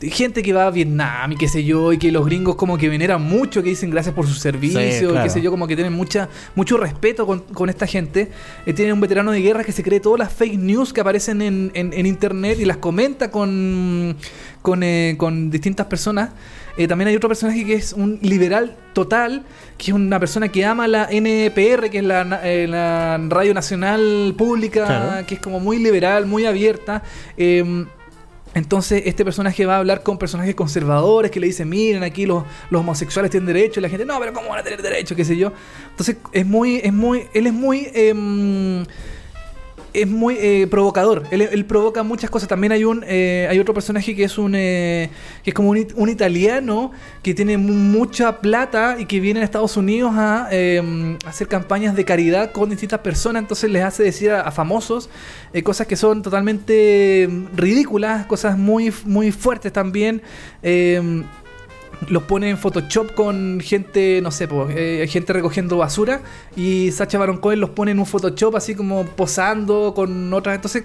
Speaker 1: Em, gente que va a Vietnam y qué sé yo, y que los gringos como que veneran mucho, que dicen gracias por su servicio,
Speaker 2: Sí,
Speaker 1: y
Speaker 2: claro.
Speaker 1: qué sé yo, como que tienen mucha, mucho respeto con, con esta gente. Eh, tiene un veterano de guerra que se cree todas las fake news que aparecen en, en- en internet y las comenta con, con, eh, con distintas personas. Eh, también hay otro personaje que es un liberal total, que es una persona que ama la NPR, que es la, eh, la Radio Nacional Pública,
Speaker 2: Claro.
Speaker 1: que es como muy liberal, muy abierta. Eh, entonces, este personaje va a hablar con personajes conservadores que le dicen, miren, aquí los, los homosexuales tienen derecho, y la gente, no, pero ¿cómo van a tener derecho? qué sé yo. Entonces, es muy, es muy, él es muy em, es muy eh, provocador. Él, él provoca muchas cosas. También hay un eh, hay otro personaje que es un eh, que es como un, un italiano que tiene mu- mucha plata y que viene a Estados Unidos a eh, hacer campañas de caridad con distintas personas. Entonces les hace decir a, a famosos eh, cosas que son totalmente mm, ridículas, cosas muy muy fuertes también. Los pone en Photoshop con gente, no sé, po, eh, gente recogiendo basura y Sacha Baron Cohen los pone en un Photoshop así como posando con otras. Entonces,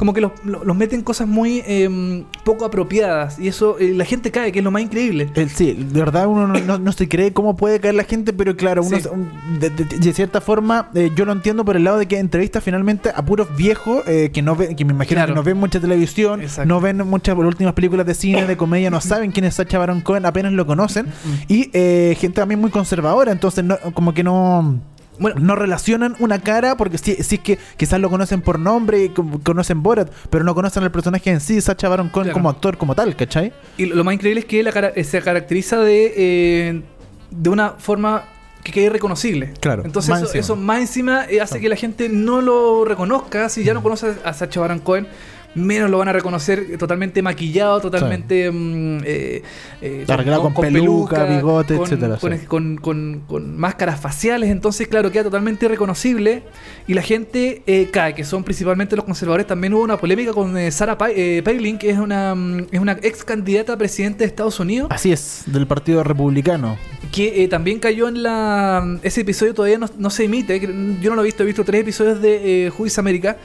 Speaker 1: como que los, los- los meten cosas muy em, poco apropiadas y eso eh, la gente cae, que es lo más increíble.
Speaker 2: El- sí, de verdad uno no, no- no se cree cómo puede caer la gente, pero claro, uno
Speaker 1: Sí.
Speaker 2: un- de, de- de cierta forma eh, yo lo entiendo por el lado de que entrevista finalmente a puros viejos eh, que no ven, que me imagino
Speaker 1: Claro.
Speaker 2: que no ven mucha televisión,
Speaker 1: Exacto.
Speaker 2: no ven muchas las últimas películas de cine, de comedia, no saben quién es Sacha Baron Cohen, apenas lo conocen, y eh, gente también muy conservadora, entonces no, como que no
Speaker 1: Bueno,
Speaker 2: no relacionan una cara porque si, si es que quizás lo conocen por nombre conocen Borat, pero no conocen al personaje en sí, Sacha Baron Cohen
Speaker 1: Claro.
Speaker 2: como actor como tal, ¿cachai?
Speaker 1: Y lo más increíble es que la cara- eh, se caracteriza de, eh, de una forma que quede reconocible.
Speaker 2: Claro,
Speaker 1: Entonces
Speaker 2: más
Speaker 1: eso,
Speaker 2: encima.
Speaker 1: eso más encima eh, hace que la gente no lo reconozca. Si ya no conoce a Sacha Baron Cohen, menos lo van a reconocer totalmente maquillado, totalmente mm, eh, eh,
Speaker 2: Arreglado con peluca, bigote,
Speaker 1: con,
Speaker 2: etcétera,
Speaker 1: Con,
Speaker 2: sí.
Speaker 1: con- con- con máscaras faciales. Entonces, claro, queda totalmente reconocible. Y la gente eh, cae, que son principalmente los conservadores. También hubo una polémica con eh, Sarah Pa- Palin, que es una, mm, es una ex candidata a presidente de Estados Unidos
Speaker 2: Así es, del Partido Republicano.
Speaker 1: que eh, también cayó en la... Ese episodio todavía no, no se emite, yo no lo he visto, he visto tres episodios de eh, Juiz América,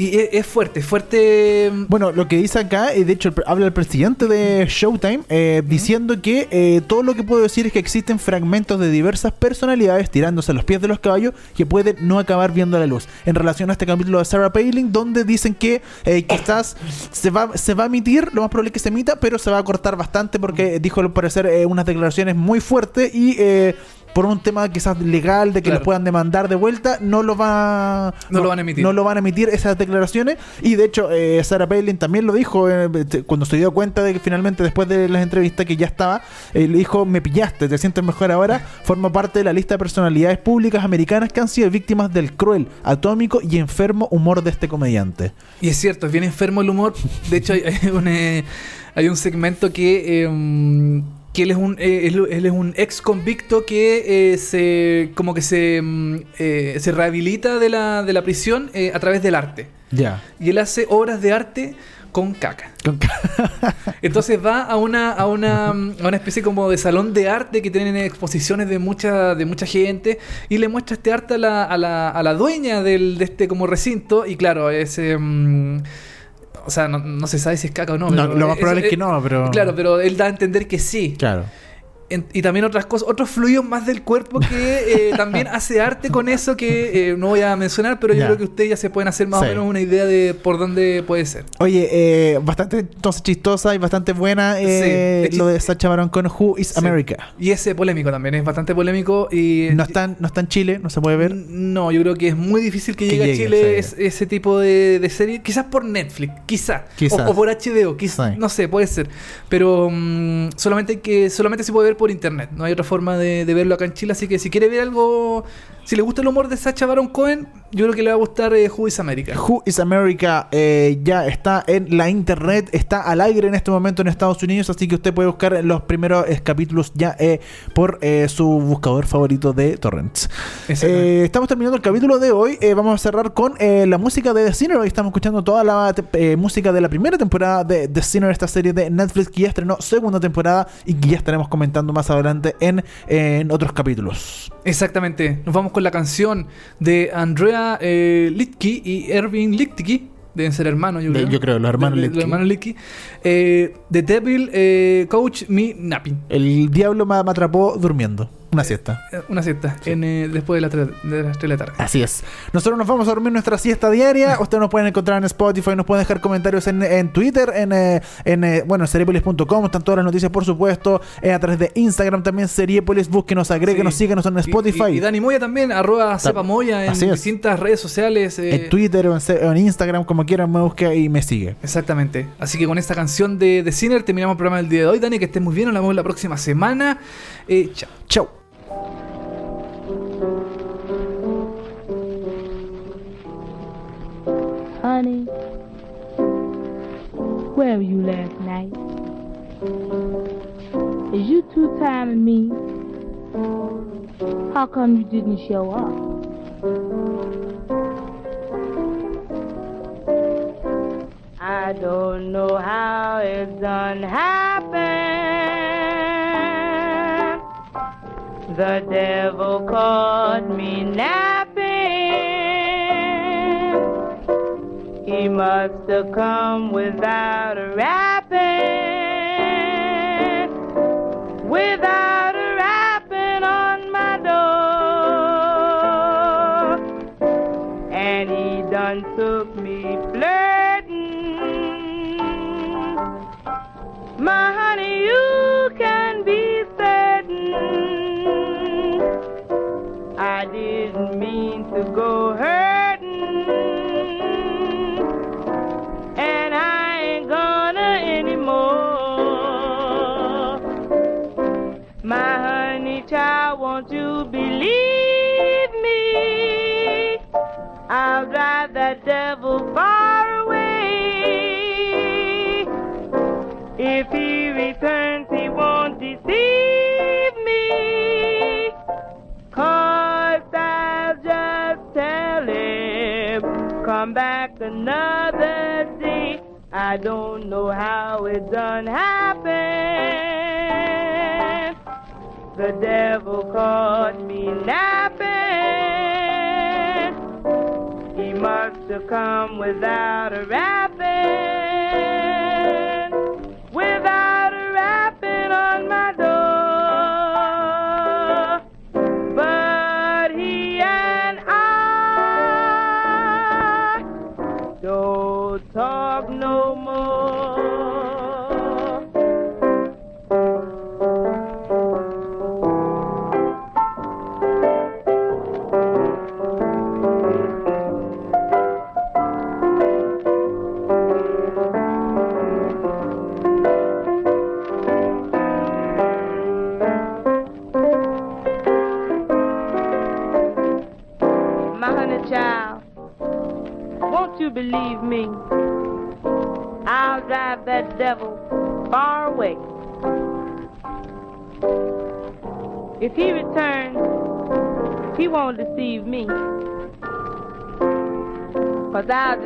Speaker 1: y es, es fuerte, fuerte...
Speaker 2: Bueno, lo que dice acá, eh, de hecho, habla el presidente de Showtime eh, diciendo que eh, todo lo que puedo decir es que existen fragmentos de diversas personalidades tirándose a los pies de los caballos que pueden no acabar viendo la luz. En relación a este capítulo de Sarah Palin, donde dicen que eh, quizás se va, se va a emitir, lo más probable es que se emita, pero se va a cortar bastante porque dijo al parecer eh, unas declaraciones muy fuertes y. por un tema quizás legal de que
Speaker 1: Claro.
Speaker 2: los puedan demandar de vuelta, no lo va
Speaker 1: No lo van a emitir.
Speaker 2: No lo van a emitir esas declaraciones. Y de hecho, eh, Sarah Palin también lo dijo eh, te- cuando se dio cuenta de que finalmente, después de las entrevistas que ya estaba, eh, le dijo: Me pillaste, te sientes mejor ahora. Forma parte de la lista de personalidades públicas americanas que han sido víctimas del cruel, atómico y enfermo humor de este comediante.
Speaker 1: Y es cierto, es bien enfermo el humor. De hecho, hay, hay un, eh, hay un segmento que, eh, que él es un, eh, él, él es un ex convicto que eh, se como que se, mm, eh, se rehabilita de la, de la prisión eh, a través del arte.
Speaker 2: Ya.
Speaker 1: Y él hace obras de arte con caca. Entonces va a una, a una, a una especie como de salón de arte que tienen exposiciones de mucha, de mucha gente y le muestra este arte a la, a la, a la dueña del, de este como recinto y claro, es... o sea, no, no se sabe si es caca o no.
Speaker 2: No,
Speaker 1: pero
Speaker 2: lo más probable es que
Speaker 1: es-
Speaker 2: no, pero.
Speaker 1: Claro, pero él da a entender que sí.
Speaker 2: Claro.
Speaker 1: En- y también otras cosas, otros fluidos más del cuerpo que eh, también hace arte con eso que eh, no voy a mencionar, pero yo creo que ustedes ya se pueden hacer más
Speaker 2: Sí.
Speaker 1: o menos una idea de por dónde puede ser.
Speaker 2: Oye, eh, bastante entonces chistosa y bastante buena
Speaker 1: Sí, de
Speaker 2: lo de Sacha Baron con Who is
Speaker 1: Sí.
Speaker 2: America.
Speaker 1: Y ese polémico también, es bastante polémico y...
Speaker 2: No está, no está en Chile, no se puede ver.
Speaker 1: No, yo creo que es muy difícil que,
Speaker 2: Que
Speaker 1: llegue, a Chile es- ese tipo de, de serie. Quizás por Netflix, quizá.
Speaker 2: Quizás.
Speaker 1: O, o por HBO, quizás. No sé, puede ser. Pero mm, solamente que solamente se puede ver por internet. No hay otra forma de, de verlo acá en Chile. Así que si quiere ver algo... Si le gusta el humor de Sacha Baron Cohen, yo creo que le va a gustar eh, Who is America.
Speaker 2: Who is America eh, ya está en la internet, está al aire en este momento en Estados Unidos, así que usted puede buscar los primeros eh, capítulos ya por su buscador favorito de torrents. Estamos terminando el capítulo de hoy, vamos a cerrar con la música de The Sinner, hoy estamos escuchando toda la música de la primera temporada de The Sinner, esta serie de Netflix que ya estrenó segunda temporada y que ya estaremos comentando más adelante en, en otros capítulos.
Speaker 1: Exactamente. Nos vamos con la canción de Andrea eh, Litke y Erwin Littke. Deben ser hermanos, yo creo.
Speaker 2: yo creo, los hermanos
Speaker 1: De- de-
Speaker 2: Littke.
Speaker 1: Los hermanos. Eh, The Devil eh, Coach Me Napping.
Speaker 2: El diablo me, me atrapó durmiendo, una siesta.
Speaker 1: Eh, Una siesta. En, eh, después de, la de las 3 de la tarde.
Speaker 2: Así es. Nosotros nos vamos a dormir nuestra siesta diaria. Ustedes nos pueden encontrar en Spotify, nos pueden dejar comentarios en, en Twitter, en, eh, en eh, bueno, seriepolis.com. Están todas las noticias, por supuesto. eh, a través de Instagram también, Seriepolis. Búsquenos, agréguenos,
Speaker 1: Sí.
Speaker 2: síguenos en Spotify.
Speaker 1: Y, y Dani Moya también, arroba Sepa Moya en distintas redes sociales.
Speaker 2: en Twitter o en, Instagram, como quieran, me busque y me sigue.
Speaker 1: Exactamente. Así que con esta canción de, de Sinner terminamos el programa del día de hoy. Dani, que estés muy bien. Nos vemos la próxima semana. Eh, chao.
Speaker 5: Honey, where were you last night? Is you two timing me? How come you didn't show up? I don't know how it's done happen.
Speaker 6: The devil caught me napping. He must have come without a rapping. Without I'll drive that devil far away. If he returns, he won't deceive me. Cause I'll just tell him, come back another day. I don't know how it done happened. The devil caught me napping to come without a ride.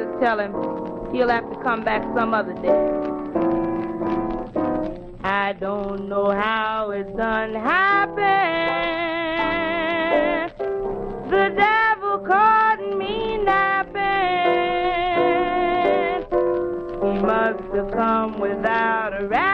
Speaker 6: Cause tell him he'll have to come back some other day. I don't know how it's done happened. The devil caught me napping. He must have come without a rapping.